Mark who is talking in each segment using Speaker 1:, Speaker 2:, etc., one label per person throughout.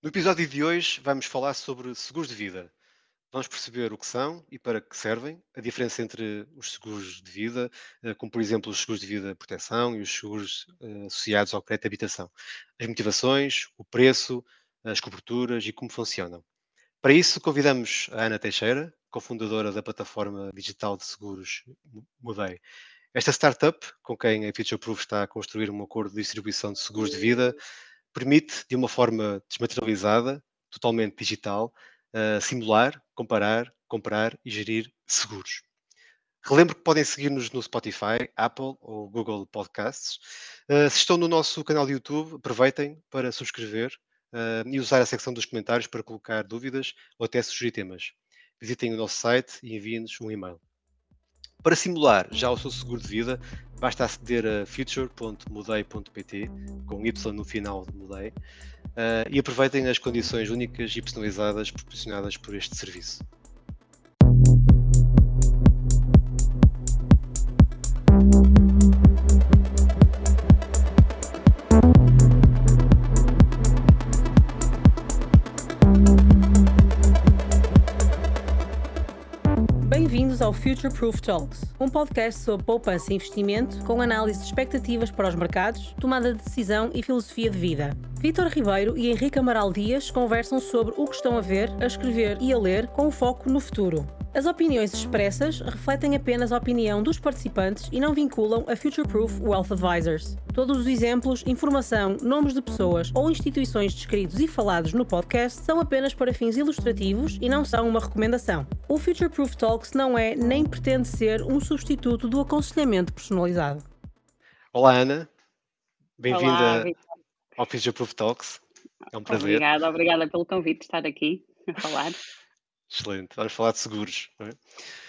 Speaker 1: No episódio de hoje vamos falar sobre seguros de vida. Vamos perceber o que são e para que servem, a diferença entre os seguros de vida, eh, como por exemplo os seguros de vida de proteção e os seguros eh, associados ao crédito de habitação, as motivações, o preço, as coberturas e como funcionam. Para isso, convidamos a Ana Teixeira, cofundadora da plataforma digital de seguros Mudei. Esta startup, com quem a FutureProof está a construir um acordo de distribuição de seguros de vida, permite, de uma forma desmaterializada, totalmente digital, uh, simular, comparar, comprar e gerir seguros. Relembro que podem seguir-nos no Spotify, Apple ou Google Podcasts. Uh, se estão no nosso canal de YouTube, aproveitem para subscrever uh, e usar a secção dos comentários para colocar dúvidas ou até sugerir temas. Visitem o nosso site e enviem-nos um e-mail. Para simular já o seu seguro de vida, basta aceder a future.mudei.pt, com Y no final de Mudei, uh, e aproveitem as condições únicas e personalizadas proporcionadas por este serviço.
Speaker 2: Ao Future Proof Talks, um podcast sobre poupança e investimento com análise de expectativas para os mercados, tomada de decisão e filosofia de vida. Vítor Ribeiro e Henrique Amaral Dias conversam sobre o que estão a ver, a escrever e a ler com foco no futuro. As opiniões expressas refletem apenas a opinião dos participantes e não vinculam a Futureproof Wealth Advisors. Todos os exemplos, informação, nomes de pessoas ou instituições descritos e falados no podcast são apenas para fins ilustrativos e não são uma recomendação. O Futureproof Talks não é nem pretende ser um substituto do aconselhamento personalizado.
Speaker 1: Olá, Ana. Bem-vinda ao Futureproof Talks. É um prazer.
Speaker 3: Obrigada, obrigada pelo convite de estar aqui a falar.
Speaker 1: Excelente, vamos falar de seguros. É?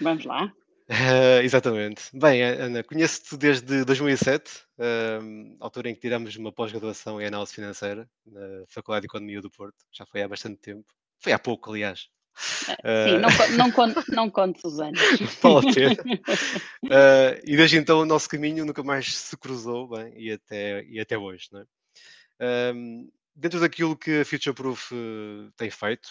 Speaker 3: Vamos lá.
Speaker 1: Uh, exatamente. Bem, Ana, conheço-te desde 2007, uh, altura em que tiramos uma pós-graduação em análise financeira na Faculdade de Economia do Porto. Já foi há bastante tempo. Foi há pouco, aliás.
Speaker 3: Uh, Sim, não, não, conto, não conto os anos.
Speaker 1: Vale a pena. Uh, e desde então o nosso caminho nunca mais se cruzou bem, e, até, e até hoje. Não é? dentro daquilo que a Futureproof tem feito,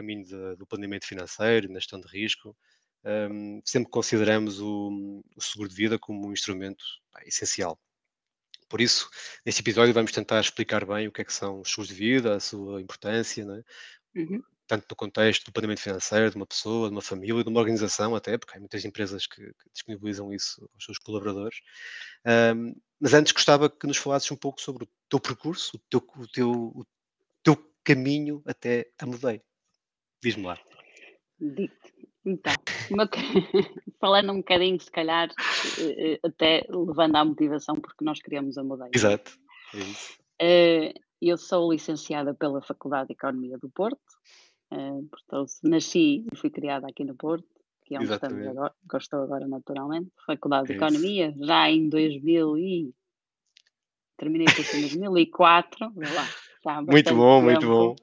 Speaker 1: caminho de, do planeamento financeiro, na gestão de risco, um, sempre consideramos o, o, seguro de vida como um instrumento pá, essencial. Por isso, neste episódio vamos tentar explicar bem o que é que são os seguros de vida, a sua importância, é? uhum. tanto no contexto do planeamento financeiro de uma pessoa, de uma família, de uma organização até, porque há muitas empresas que, que disponibilizam isso aos seus colaboradores. Um, mas antes gostava que nos falasses um pouco sobre o teu percurso, o teu, o teu, o teu caminho até a Mudei. Diz-me lá.
Speaker 3: Dito. Então, falando um bocadinho, se calhar, eh, eh, até levando à motivação, porque nós queremos a mudança.
Speaker 1: Exato.
Speaker 3: É uh, eu sou licenciada pela Faculdade de Economia do Porto, portanto, nasci e fui criada aqui no Porto, que é onde estamos agora, que estou agora naturalmente. Faculdade de é Economia, já em 2000 e... Terminei em 2004, lá,
Speaker 1: muito bom, tempo. muito bom.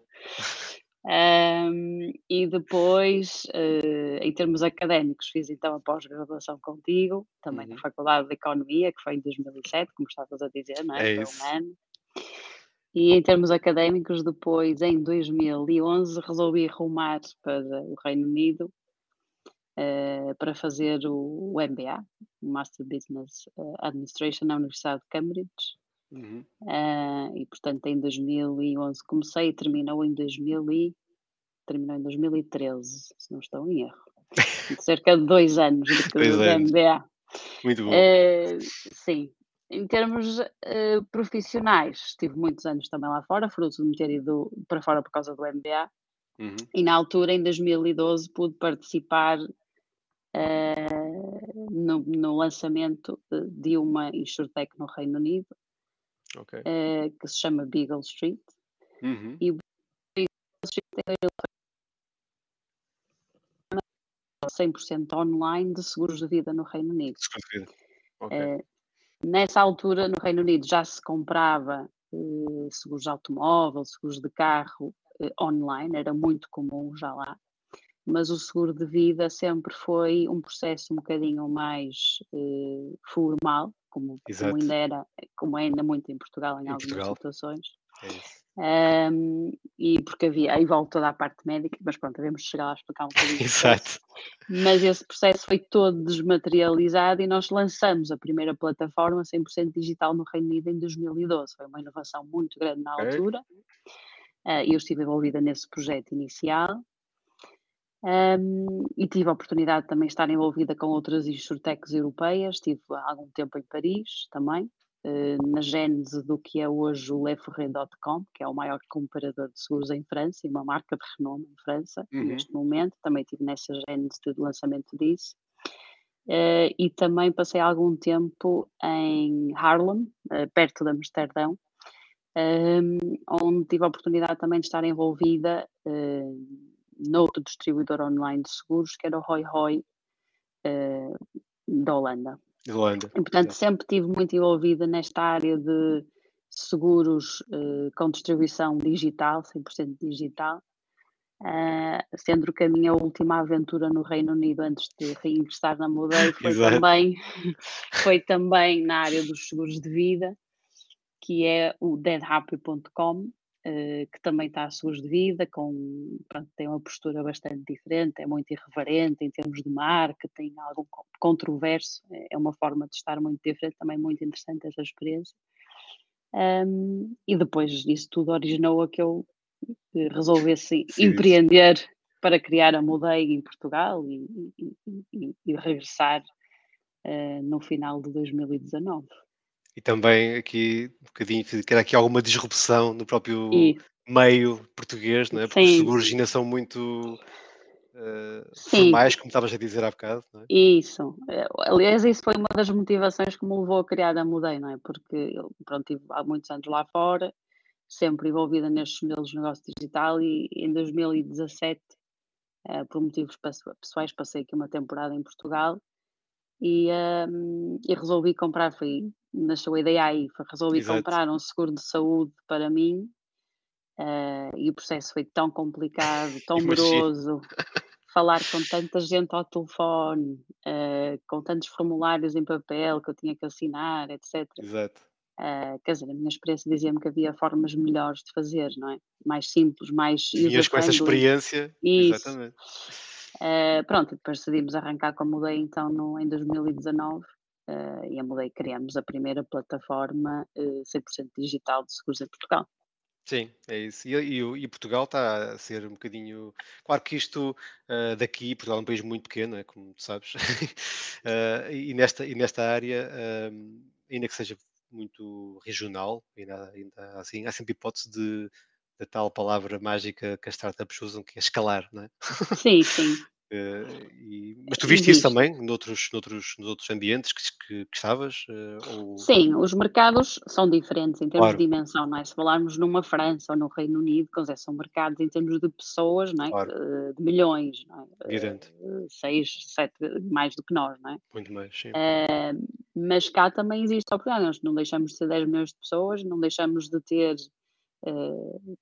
Speaker 3: Um, e depois, uh, em termos académicos, fiz então a pós-graduação contigo, também uhum. na Faculdade de Economia, que foi em 2007, como estavas a dizer, não é?
Speaker 1: é isso. Um ano.
Speaker 3: E em termos académicos, depois, em 2011, resolvi rumar para o Reino Unido uh, para fazer o, o MBA, Master Business eh, Administration, na Universidade de Cambridge. Uhum. Uh, e portanto em 2011 comecei e terminou em 2000 e, terminou em 2013, se não estou em erro. Cerca de dois anos de,
Speaker 1: de MBA. Muito bom.
Speaker 3: Uh, sim. Em termos uh, profissionais, tive muitos anos também lá fora, fruto de me ter ido para fora por causa do MBA. Uhum. E na altura, em 2012, pude participar no, no, lançamento de uma insurtech no Reino Unido, okay. uh, que se chama Beagle Street. Uhum. E o Beagle Street é 100% online de seguros de vida no Reino Unido. Okay. Uh, nessa altura, no Reino Unido, já se comprava uh, seguros de automóvel, seguros de carro online, era muito comum já lá mas o seguro de vida sempre foi um processo um bocadinho mais uh, formal, como, como, ainda era, como é ainda muito em Portugal em, em algumas Portugal. situações. É um, e porque havia, aí volta toda a parte médica, mas pronto, devemos chegar lá a explicar um bocadinho.
Speaker 1: Exato.
Speaker 3: Mas esse processo foi todo desmaterializado e nós lançamos a primeira plataforma 100% digital no Reino Unido em 2012. Foi uma inovação muito grande na altura. Uh, eu estive envolvida nesse projeto inicial. Um, e tive a oportunidade de também estar envolvida com outras insurtechs europeias. Estive há algum tempo em Paris também. Eh, na gênese do que é hoje o Leforret.com, que é o maior comparador de seguros em França e uma marca de renome em França uhum. neste momento. Também estive nessa gênese do lançamento disso. Uh, e também passei algum tempo em Harlem, uh, perto de Amsterdão, um, onde tive a oportunidade também de estar envolvida uh, noutro distribuidor online de seguros, que era o Roy Roy da Holanda.
Speaker 1: Holanda.
Speaker 3: E, portanto, sempre estive muito envolvida nesta área de seguros uh, com distribuição digital, 100% digital, uh, sendo que a minha última aventura no Reino Unido antes de reingressar na Modei foi também, foi também na área dos seguros de vida, que é o deadhappy.com, que também está a seguros de vida, com, pronto, tem uma postura bastante diferente, é muito irreverente em termos de marca, tem algo controverso, é, é uma forma de estar muito diferente, também muito interessante essa experiência. Um, e depois disso tudo originou a que eu eh, resolvesse Sim, empreender para criar a Mudei em Portugal e, e, e, e regressar uh, no final de 2019
Speaker 1: e também aqui um bocadinho que era aqui alguma disrupção no próprio e... meio português, não é? Porque Sim. os seguros ainda são muito uh, formais, como estavas a dizer há bocado. Não é?
Speaker 3: Isso. Eh, aliás, isso foi uma das motivações que me levou a criar a Mudei, não é? Porque eu pronto, estive há muitos anos lá fora, sempre envolvida nestes modelos de negócio digital e em 2017, uh, eh, por motivos pessoais, passei aqui uma temporada em Portugal e, um, e resolvi comprar, foi nasceu a ideia aí, foi, resolvi Exato. comprar um seguro de saúde para mim uh, e o processo foi tão complicado, tão moroso, falar com tanta gente ao telefone, uh, com tantos formulários em papel que eu tinha que assinar, etc.
Speaker 1: Exato.
Speaker 3: Uh, quer dizer, a minha experiência dizia-me que havia formas melhores de fazer, não é? Mais simples, mais.
Speaker 1: Tinhas com essa experiência.
Speaker 3: Isso. Exatamente. Uh, pronto, depois decidimos arrancar com a Mudei então no, em 2019 uh, e a Mudei criamos a primeira plataforma uh, eh, 100% digital de seguros em Portugal.
Speaker 1: Sim, é isso. E, e, e, Portugal está a ser um bocadinho. Claro que isto uh, daqui, Portugal é um país muito pequeno, é, como tu sabes, uh, e, nesta, e nesta área, ainda que seja muito regional, ainda, ainda assim, há sempre hipótese de, da tal palavra mágica que as startups usam, que é escalar, não é?
Speaker 3: Sim, sim.
Speaker 1: Uh, e, mas tu viste isso também noutros, noutros, nos outros ambientes que, que, que estavas? Uh,
Speaker 3: ou... Sim, os mercados são diferentes em termos claro. de dimensão, não é? Se falarmos numa França ou no Reino Unido, quer dizer, são mercados em termos de pessoas, não é? Claro. Uh, de milhões, não é?
Speaker 1: Evidente.
Speaker 3: seis, sete, mais do que nós, não é?
Speaker 1: Muito mais, sim.
Speaker 3: mas cá também existe a oportunidade, nós não deixamos de ter 10 milhões de pessoas, não deixamos de ter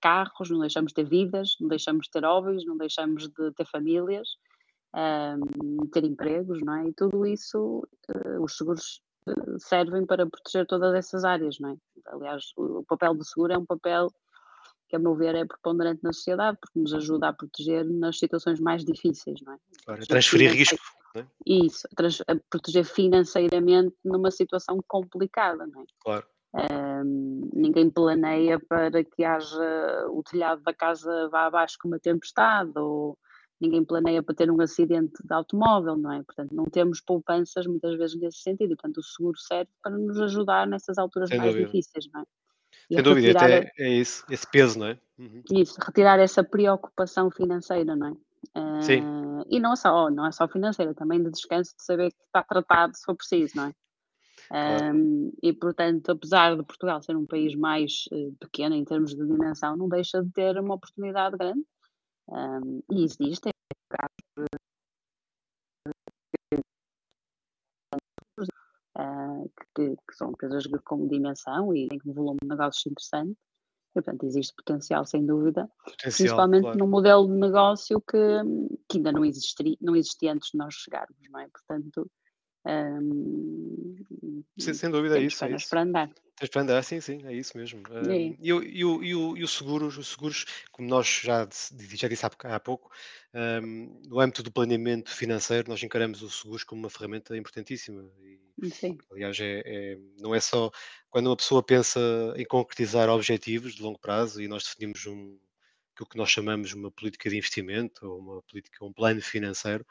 Speaker 3: carros, não deixamos de ter vidas, não deixamos de ter hobbies, não deixamos de ter famílias um, ter empregos, não é? E tudo isso, uh, os seguros uh, servem para proteger todas essas áreas, não é? Aliás, o, papel do seguro é um papel que, a meu ver, é preponderante na sociedade, porque nos ajuda a proteger nas situações mais difíceis, não é?
Speaker 1: Claro, transferir risco. É?
Speaker 3: Isso, proteger financeiramente numa situação complicada, não é?
Speaker 1: Claro.
Speaker 3: Um, ninguém planeia para que haja o telhado da casa vá abaixo com uma tempestade ou ninguém planeia para ter um acidente de automóvel, não é? Portanto, não temos poupanças muitas vezes nesse sentido, e, portanto, o seguro serve para nos ajudar nessas alturas Sem mais dúvida. difíceis, não é?
Speaker 1: E Sem dúvida, até é isso, esse peso, não é?
Speaker 3: Uhum. Isso, retirar essa preocupação financeira, não é?
Speaker 1: Sim.
Speaker 3: Uh, e não é, só, não é só financeira, também de descanso, de saber que está tratado se for preciso, não é? Um, e portanto, apesar de Portugal ser um país mais uh, pequeno em termos de dimensão, não deixa de ter uma oportunidade grande um, e existem casos uh, que, que, são empresas com dimensão e têm um volume de negócios interessante. E, portanto, existe potencial, sem dúvida, potencial, principalmente claro. num modelo de negócio que, que ainda não existia, não existia antes de nós chegarmos, não é? Portanto, Um,
Speaker 1: sem, sem dúvida, é isso, é isso.
Speaker 3: para andar.
Speaker 1: Tens para andar, sim, sim, é isso mesmo.
Speaker 3: É,
Speaker 1: e, o, e, o, e, o, e os seguros, os seguros, como nós já, disse- já disse há, pouco, há pouco, um, no âmbito do planeamento financeiro, nós encaramos os seguros como uma ferramenta importantíssima. E,
Speaker 3: sim,
Speaker 1: aliás, é, é- não é só quando uma pessoa pensa em concretizar objetivos de longo prazo e nós definimos um, aquilo que nós chamamos uma política de investimento ou uma política, um plano financeiro,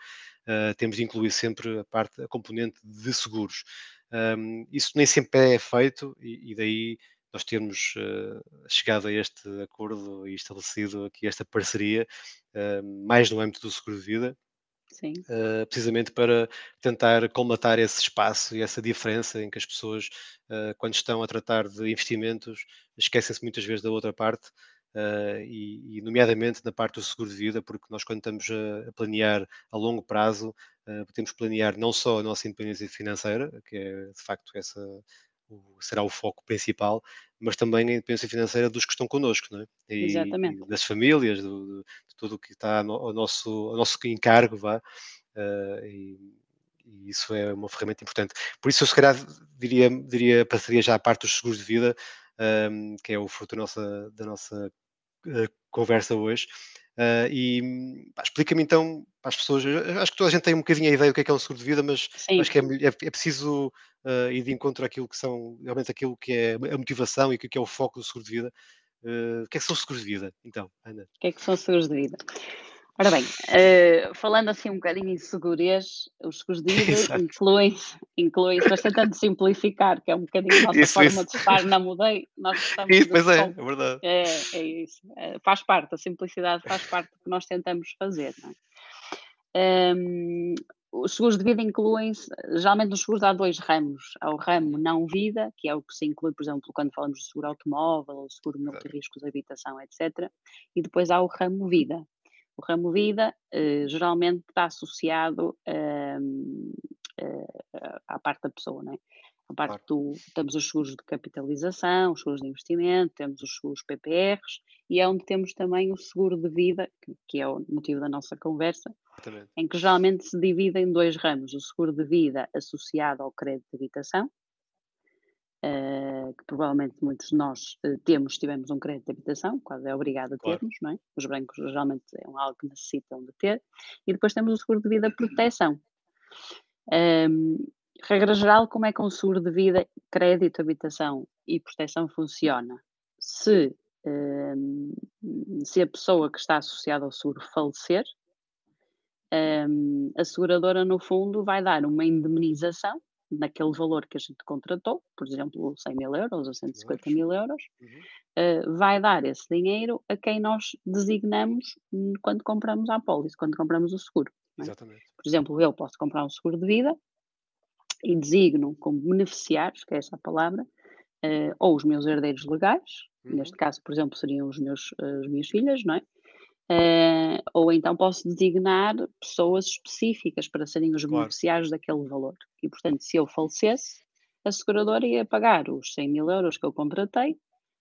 Speaker 1: uh, temos de incluir sempre a parte, a componente de seguros. Um, isso nem sempre é feito e, e daí nós termos uh, chegado a este acordo e estabelecido aqui esta parceria, uh, mais no âmbito do seguro de vida, uh, precisamente para tentar colmatar esse espaço e essa diferença em que as pessoas, uh, quando estão a tratar de investimentos, esquecem-se muitas vezes da outra parte. Uh, e, e, nomeadamente na parte do seguro de vida, porque nós, quando estamos a, planear a longo prazo, uh, podemos planear não só a nossa independência financeira, que é de facto essa o, será o foco principal, mas também a independência financeira dos que estão connosco, não é? e,
Speaker 3: exatamente.
Speaker 1: das famílias, do, de tudo o que está ao nosso, ao nosso encargo, vá, uh, e, e, isso é uma ferramenta importante. Por isso, eu se calhar diria, diria passaria já a parte dos seguros de vida, um, que é o fruto da nossa, da nossa conversa hoje. Uh, e explica-me então para as pessoas, acho que toda a gente tem um bocadinho a ideia do que é, que é um seguro de vida, mas
Speaker 3: Sim.
Speaker 1: acho que é, é, é preciso uh, ir de encontro àquilo que são realmente aquilo que é a motivação e o que é o foco do seguro de vida. Uh, o que é que são os seguros de vida, então, Ana?
Speaker 3: O que é que são seguros de vida? Ora bem, uh, falando assim um bocadinho em segurez, os seguros de vida incluem-se, incluem mas tentando simplificar, que é um bocadinho a nossa
Speaker 1: Isso,
Speaker 3: forma
Speaker 1: isso.
Speaker 3: de estar na mudei, nós estamos
Speaker 1: Isso, pois é, é verdade.
Speaker 3: é, é isso, É, faz parte, a simplicidade faz parte do que nós tentamos fazer, não é? Hum, os seguros de vida incluem-se, geralmente nos seguros há dois ramos. Há o ramo não vida, que é o que se inclui, por exemplo, quando falamos de seguro automóvel, ou seguro de habitação, etc. E depois há o ramo vida. O ramo vida eh, geralmente está associado eh, à parte da pessoa, não é? A parte do, temos os seguros de capitalização, os seguros de investimento, temos os seguros PPRs e é onde temos também o seguro de vida, que, que é o motivo da nossa conversa,
Speaker 1: Exatamente.
Speaker 3: em que geralmente se divide em dois ramos: o seguro de vida associado ao crédito de habitação, eh, que provavelmente muitos de nós eh, temos, tivemos um crédito de habitação, quase é obrigado a
Speaker 1: Claro.
Speaker 3: termos, não é? Os brancos geralmente é um algo que necessitam de ter, e depois temos o seguro de vida proteção. Ehm, regra geral, como é que um seguro de vida, crédito, habitação e proteção funciona? Se, ehm, se a pessoa que está associada ao seguro falecer, ehm, a seguradora, no fundo, vai dar uma indemnização naquele valor que a gente contratou, por exemplo, 100 mil euros ou 150 mil euros,
Speaker 1: Uhum.
Speaker 3: eh, vai dar esse dinheiro a quem nós designamos hum, quando compramos a apólice, quando compramos o seguro. é?
Speaker 1: Exatamente.
Speaker 3: Por exemplo, eu posso comprar um seguro de vida e designo como beneficiários, que é essa a palavra, eh, ou os meus herdeiros legais,
Speaker 1: Uhum.
Speaker 3: neste caso, por exemplo, seriam os meus, eh, as minhas filhas, não é? Eh, ou então posso designar pessoas específicas para serem os
Speaker 1: Claro.
Speaker 3: beneficiários daquele valor. E, portanto, se eu falecesse, a seguradora ia pagar os 100 mil euros que eu contratei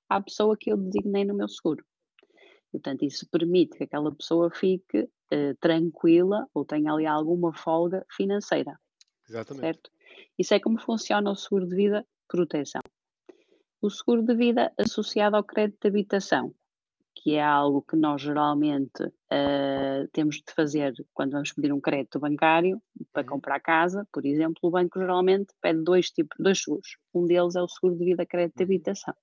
Speaker 3: à pessoa que eu designei no meu seguro. Portanto, isso permite que aquela pessoa fique eh, tranquila ou tenha ali alguma folga financeira,
Speaker 1: Exatamente.
Speaker 3: certo? Isso é como funciona o seguro de vida proteção. O seguro de vida associado ao crédito de habitação, que é algo que nós geralmente eh, temos de fazer quando vamos pedir um crédito bancário para
Speaker 1: Uhum.
Speaker 3: comprar casa, por exemplo, o banco geralmente pede dois tipos, dois seguros. Um deles é o seguro de vida crédito de
Speaker 1: Uhum.
Speaker 3: habitação,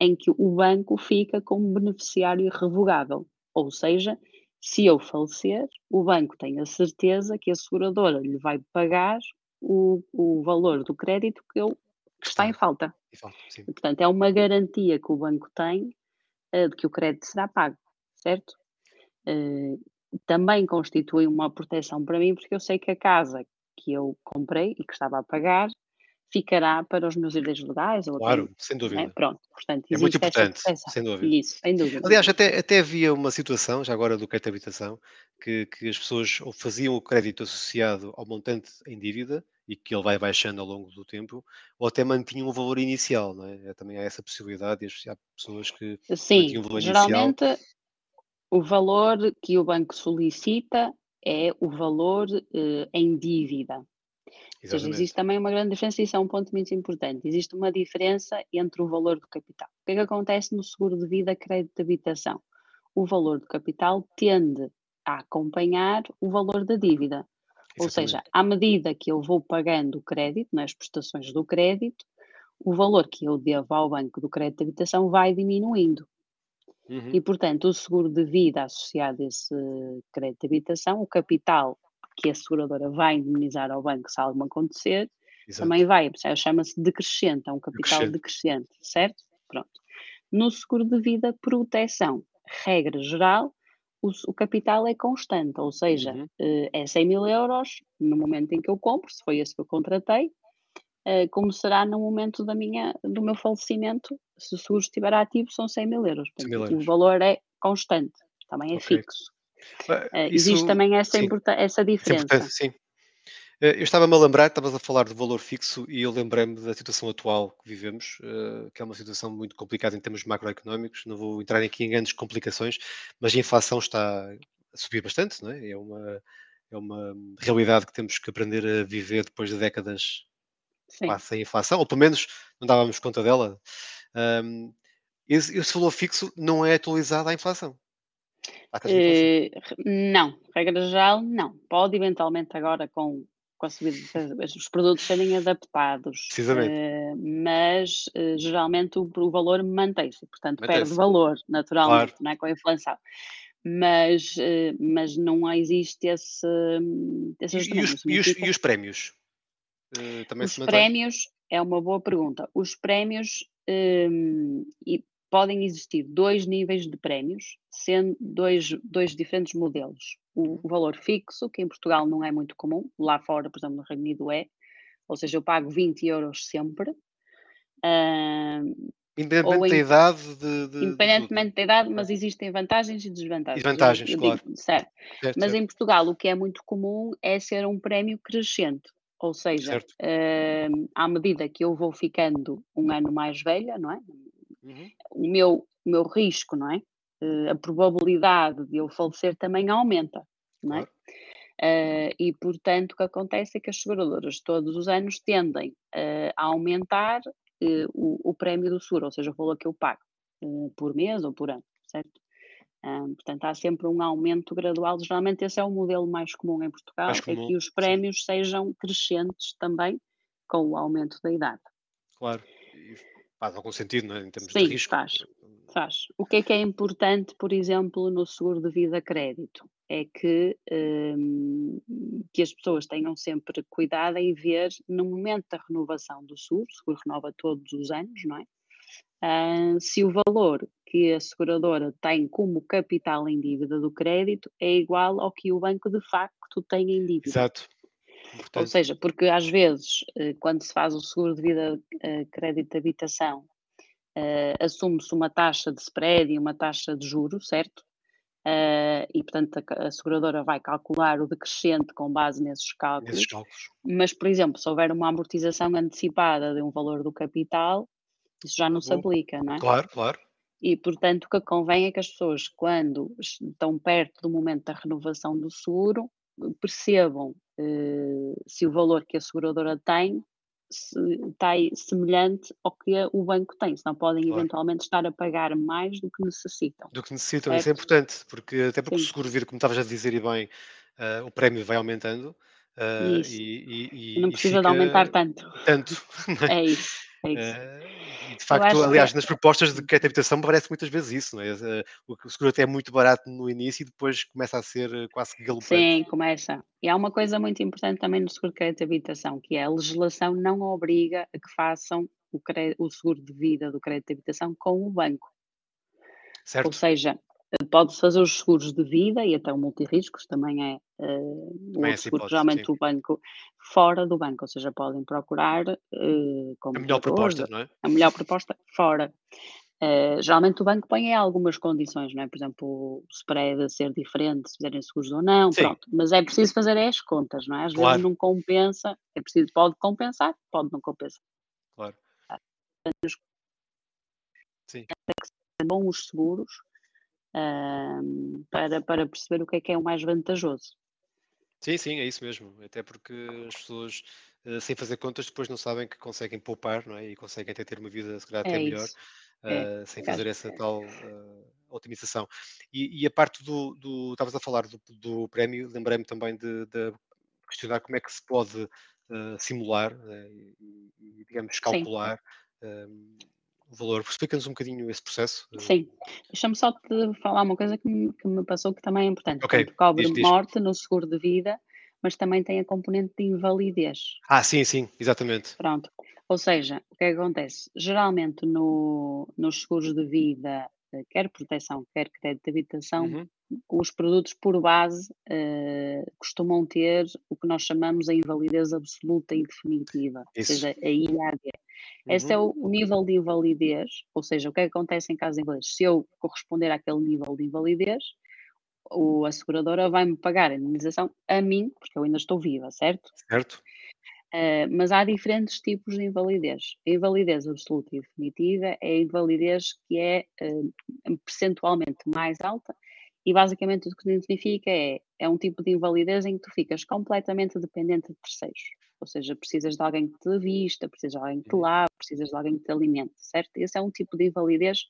Speaker 3: em que o banco fica como beneficiário irrevogável, ou seja, se eu falecer, o banco tem a certeza que a seguradora lhe vai pagar o, o valor do crédito que, eu, que está em falta.
Speaker 1: Sim.
Speaker 3: Portanto, é uma garantia que o banco tem de que o crédito será pago, certo? Eh, também constitui uma proteção para mim, porque eu sei que a casa que eu comprei e que estava a pagar ficará para os meus herdeiros legais. Ou
Speaker 1: Claro, sem
Speaker 3: não é?
Speaker 1: dúvida.
Speaker 3: Pronto, portanto,
Speaker 1: É muito importante, sem dúvida.
Speaker 3: Isso, sem dúvida.
Speaker 1: Aliás, até, até havia uma situação, já agora do crédito de habitação, que, que as pessoas ou faziam o crédito associado ao montante em dívida e que ele vai baixando ao longo do tempo, ou até mantinham o valor inicial, não é? É, Também há essa possibilidade, e há pessoas que
Speaker 3: Sim,
Speaker 1: mantinham o valor inicial.
Speaker 3: geralmente o valor que o banco solicita é o valor eh, em dívida. Ou seja, existe também uma grande diferença, e isso é um ponto muito importante. Existe uma diferença entre o valor do capital. O que é que acontece no seguro de vida crédito de habitação? O valor do capital tende a acompanhar o valor da dívida. Ou seja, à medida que eu vou pagando o crédito, nas prestações do crédito, o valor que eu devo ao banco do crédito de habitação vai diminuindo. Uhum. E, portanto, o seguro de vida associado a esse crédito de habitação, o capital que a seguradora vai indemnizar ao banco se algo acontecer, Exato. também vai, chama-se decrescente, é um capital decrescente. decrescente, certo? Pronto. No seguro de vida, proteção, regra geral, o, o capital é constante, ou seja, uhum. Eh, é 100 mil euros no momento em que eu compro, se foi esse que eu contratei, eh, como será no momento da minha, do meu falecimento, se o seguro estiver ativo, são 100 mil euros. Portanto, 100 mil euros. O valor é constante, também é okay. fixo. Uh, Existe isso, também essa, essa diferença.
Speaker 1: sim. Eu estava-me a lembrar, estavas a falar do valor fixo e eu lembrei-me da situação atual que vivemos, que é uma situação muito complicada em termos macroeconómicos. Não vou entrar aqui em grandes complicações, mas a inflação está a subir bastante, não é? É uma, é uma realidade que temos que aprender a viver depois de décadas Sim. sem inflação, ou pelo menos não dávamos conta dela. Esse, esse valor fixo não é atualizado à inflação.
Speaker 3: Uh, não, regra geral, não. Pode eventualmente agora com, com a subida os produtos serem adaptados.
Speaker 1: Precisamente. Uh,
Speaker 3: mas uh, geralmente o, o valor mantém-se, portanto mantém perde valor naturalmente, claro. não é com a inflação. Mas, mas não existe esse,
Speaker 1: esse e, os, e, os, e, os, prémios?
Speaker 3: também os prémios é uma boa pergunta. Os prémios um, e podem existir dois níveis de prémios, sendo dois, dois diferentes modelos. O, o, valor fixo, que em Portugal não é muito comum, lá fora, por exemplo, no Reino Unido é, ou seja, eu pago 20 euros sempre.
Speaker 1: Uh, Independentemente da idade de, de
Speaker 3: Independentemente de da idade, mas existem vantagens e desvantagens.
Speaker 1: E vantagens, eu, eu claro.
Speaker 3: Digo, certo. certo. Mas certo. em Portugal o que é muito comum é ser um prémio crescente. Ou seja, uh, à medida que eu vou ficando um ano mais velha, não é? Uhum. O, meu, o meu risco, não é? Uh, a probabilidade de eu falecer também aumenta, não é? Uh, e, portanto, o que acontece é que as seguradoras todos os anos tendem uh, a aumentar o, o, prémio do seguro, ou seja, o valor que eu pago por mês ou por ano, certo? portanto, há sempre um aumento gradual. Geralmente, esse é o modelo mais comum em Portugal, é comum, é que os prémios sim. sejam crescentes também com o aumento da idade.
Speaker 1: Claro, faz algum sentido, não é? Em termos
Speaker 3: Sim,
Speaker 1: de risco.
Speaker 3: Faz, faz. O que é que é importante, por exemplo, no seguro de vida crédito? É que, um, que as pessoas tenham sempre cuidado em ver no momento da renovação do seguro, o seguro renova todos os anos, não é? Uh, se o valor que a seguradora tem como capital em dívida do crédito é igual ao que o banco de facto tem em dívida.
Speaker 1: Exato.
Speaker 3: Ou seja, porque às vezes, eh, quando se faz o seguro de vida eh, crédito de habitação, uh, assume-se uma taxa de spread e uma taxa de juro, certo? Uh, e, portanto, a, a, seguradora vai calcular o decrescente com base nesses cálculos. nesses
Speaker 1: cálculos.
Speaker 3: Mas, por exemplo, se houver uma amortização antecipada de um valor do capital, isso já não Bom, se aplica, não é?
Speaker 1: Claro, claro.
Speaker 3: E, portanto, o que convém é que as pessoas, quando estão perto do momento da renovação do seguro, percebam uh, se o valor que a seguradora tem está semelhante ao que o banco tem, senão podem claro. eventualmente estar a pagar mais do que necessitam.
Speaker 1: Do que necessitam, certo? isso é importante, porque até porque Sim. o seguro vir, como estavas a dizer e bem, uh, o prémio vai aumentando. Uh, e, e,
Speaker 3: não precisa de aumentar tanto.
Speaker 1: Tanto.
Speaker 3: É isso. É isso.
Speaker 1: De facto, aliás, que... nas propostas de crédito de habitação parece muitas vezes isso, não é? Uh, o seguro até é muito barato no início e depois começa a ser eh, quase galopante.
Speaker 3: Sim, começa. E há uma coisa muito importante também no seguro de crédito de habitação, que é a legislação não obriga a que façam o, o seguro de vida do crédito de habitação com o banco.
Speaker 1: Certo.
Speaker 3: Ou seja, Pode-se fazer os seguros de vida e até o multirriscos também é uh, também o seguro, geralmente sim. o banco fora do banco, ou seja, podem procurar uh,
Speaker 1: a melhor proposta, não é?
Speaker 3: A melhor proposta fora. Uh, geralmente o banco põe algumas condições, não é? Por exemplo, o spread a ser diferente, se fizerem seguros ou não, sim. pronto. Mas é preciso fazer as contas, não é? Às claro. vezes não compensa, é preciso, pode compensar, pode não compensar.
Speaker 1: Claro.
Speaker 3: Sim. Bom os seguros, para, para perceber o que é que é o mais vantajoso.
Speaker 1: Sim, sim, é isso mesmo. Até porque as pessoas, eh, sem fazer contas, depois não sabem que conseguem poupar, não é? E conseguem até ter uma vida, se calhar, até
Speaker 3: É
Speaker 1: melhor,
Speaker 3: isso. É,
Speaker 1: eh, sem fazer essa
Speaker 3: é.
Speaker 1: tal eh, otimização. E, e a parte do, do. Estavas a falar do, do prémio, lembrei-me também de, de questionar como é que se pode eh, simular eh, e, digamos, calcular eh, o valor. Explica-nos um bocadinho esse processo. eh.
Speaker 3: sim. Deixa-me só te falar uma coisa que me, que me passou que também é importante.
Speaker 1: Ok,
Speaker 3: Portanto, cobre
Speaker 1: diz, diz.
Speaker 3: morte no seguro de vida, mas também tem a componente de invalidez.
Speaker 1: Ah, sim, sim, exatamente.
Speaker 3: Pronto. Ou seja, o que é que acontece? Geralmente no, nos seguros de vida, eh, quer proteção, quer crédito de habitação,
Speaker 1: Uhum.
Speaker 3: os produtos por base eh, costumam ter o que nós chamamos a invalidez absoluta e definitiva, ou
Speaker 1: Isso.
Speaker 3: seja, a IAD. Esse
Speaker 1: Uhum.
Speaker 3: é o, o nível de invalidez, ou seja, o que é que acontece em caso de invalidez? Se eu corresponder àquele nível de invalidez, o, a seguradora vai-me pagar a indemnização a mim, porque eu ainda estou viva, certo?
Speaker 1: Certo?
Speaker 3: Uh, mas há diferentes tipos de invalidez. A invalidez absoluta e definitiva é a invalidez que é uh, percentualmente mais alta e basicamente o que significa é, é um tipo de invalidez em que tu ficas completamente dependente de terceiros. Ou seja, precisas de alguém que te vista, precisas de alguém que te
Speaker 1: Uhum.
Speaker 3: lave, precisas de alguém que te alimente, certo? Esse é um tipo de invalidez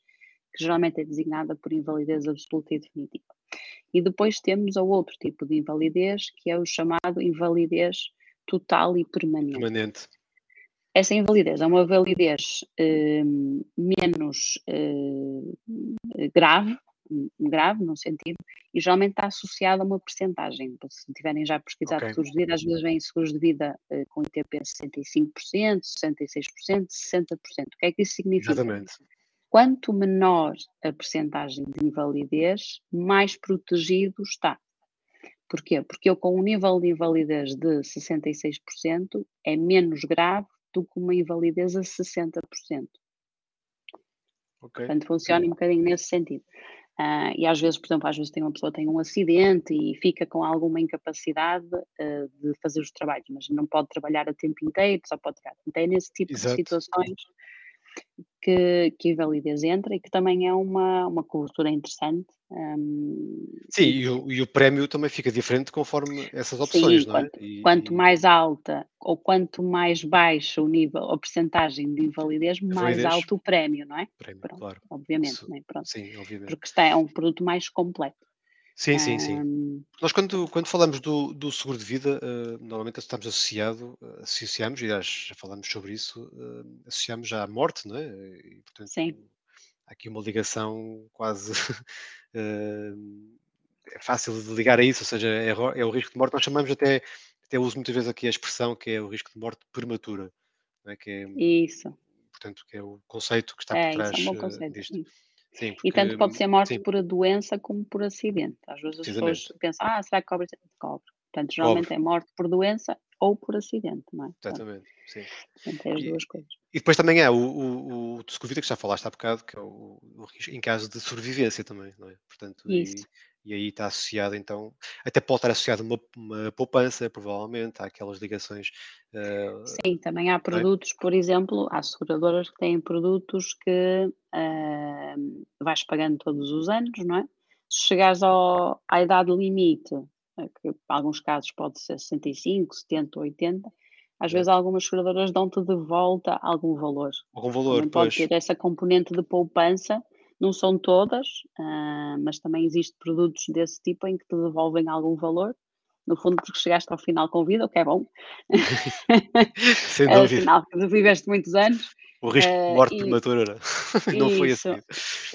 Speaker 3: que geralmente é designada por invalidez absoluta e definitiva. E depois temos o outro tipo de invalidez, que é o chamado invalidez total e permanente.
Speaker 1: Permanente.
Speaker 3: Essa invalidez é uma validez eh, menos eh, grave, grave no sentido, e geralmente está associada a uma percentagem. Se tiverem já pesquisado
Speaker 1: Ok.
Speaker 3: seguros de vida, às vezes vêm seguros de vida eh, com ITP 65%, 66%, 60%. O que é que isso significa?
Speaker 1: Exatamente.
Speaker 3: Quanto menor a percentagem de invalidez, mais protegido está. Porquê? Porque eu com um nível de invalidez de 66% é menos grave do que uma invalidez a 60%.
Speaker 1: Ok.
Speaker 3: Portanto, funciona um bocadinho nesse sentido. Uh, e às vezes, por exemplo, às vezes tem uma pessoa tem um acidente e fica com alguma incapacidade uh, de fazer os trabalhos, mas não pode trabalhar a tempo inteiro, só pode trabalhar. Então é nesse tipo
Speaker 1: Exato.
Speaker 3: de situações que, que a invalidez entra e que também é uma, uma cobertura interessante. Um,
Speaker 1: Sim, e o, e o prémio também fica diferente conforme essas opções,
Speaker 3: sim,
Speaker 1: não é?
Speaker 3: quanto,
Speaker 1: E,
Speaker 3: quanto
Speaker 1: e-
Speaker 3: mais alta ou quanto mais baixo o nível, a percentagem de invalidez, mais
Speaker 1: Invalidez.
Speaker 3: alto o prémio, não é?
Speaker 1: prémio,
Speaker 3: Pronto,
Speaker 1: claro.
Speaker 3: obviamente,
Speaker 1: Isso-
Speaker 3: não é? Pronto.
Speaker 1: Sim, obviamente.
Speaker 3: Porque está, é um produto mais completo.
Speaker 1: Sim, sim, sim.
Speaker 3: Um,
Speaker 1: Nós quando, quando falamos do, do seguro de vida, eh, normalmente estamos associado, eh, associamos, e já falamos sobre isso, eh, associamos já à morte, não é? E, portanto,
Speaker 3: Sim.
Speaker 1: há aqui uma ligação quase eh, é fácil de ligar a isso, ou seja, é, é o risco de morte. Nós chamamos até, até uso muitas vezes aqui a expressão que é o risco de morte prematura, não é? que é,
Speaker 3: Isso.
Speaker 1: portanto, que é o conceito que está
Speaker 3: É,
Speaker 1: por trás
Speaker 3: é um bom conceito.
Speaker 1: disto.
Speaker 3: sim.
Speaker 1: Sim,
Speaker 3: E
Speaker 1: porque,
Speaker 3: tanto pode ser morte
Speaker 1: sim,
Speaker 3: por a doença como por acidente. Às vezes as pessoas pensam, ah, será que cobre? Cobre. Portanto, geralmente
Speaker 1: Cobre.
Speaker 3: é morte por doença ou por acidente, não é?
Speaker 1: Exatamente, sim.
Speaker 3: portanto, é as
Speaker 1: E-
Speaker 3: duas coisas.
Speaker 1: E depois também é o, o, o que já falaste há bocado, que é o, o risco em caso de sobrevivência também, não é? Portanto, e,
Speaker 3: Isso.
Speaker 1: E aí está associado então, até pode estar associado a uma, uma poupança, provavelmente, há aquelas ligações. eh,
Speaker 3: Sim, também há produtos, por exemplo, há seguradoras que têm produtos que ah, vais pagando todos os anos, não é? Se chegares ao, à idade limite, eh, que em alguns casos pode ser 65, 70, 80, às vezes
Speaker 1: Exato.
Speaker 3: algumas seguradoras dão-te de volta algum valor.
Speaker 1: algum valor,
Speaker 3: Também pode
Speaker 1: pois.
Speaker 3: ter essa componente de poupança, não são todas, ah, mas também existe produtos desse tipo em que te devolvem algum valor. No fundo, porque chegaste ao final com vida, o que é bom.
Speaker 1: Sem dúvida.
Speaker 3: sinal que viveste muitos anos.
Speaker 1: O risco de
Speaker 3: eh,
Speaker 1: morte
Speaker 3: e-
Speaker 1: prematura não foi assim.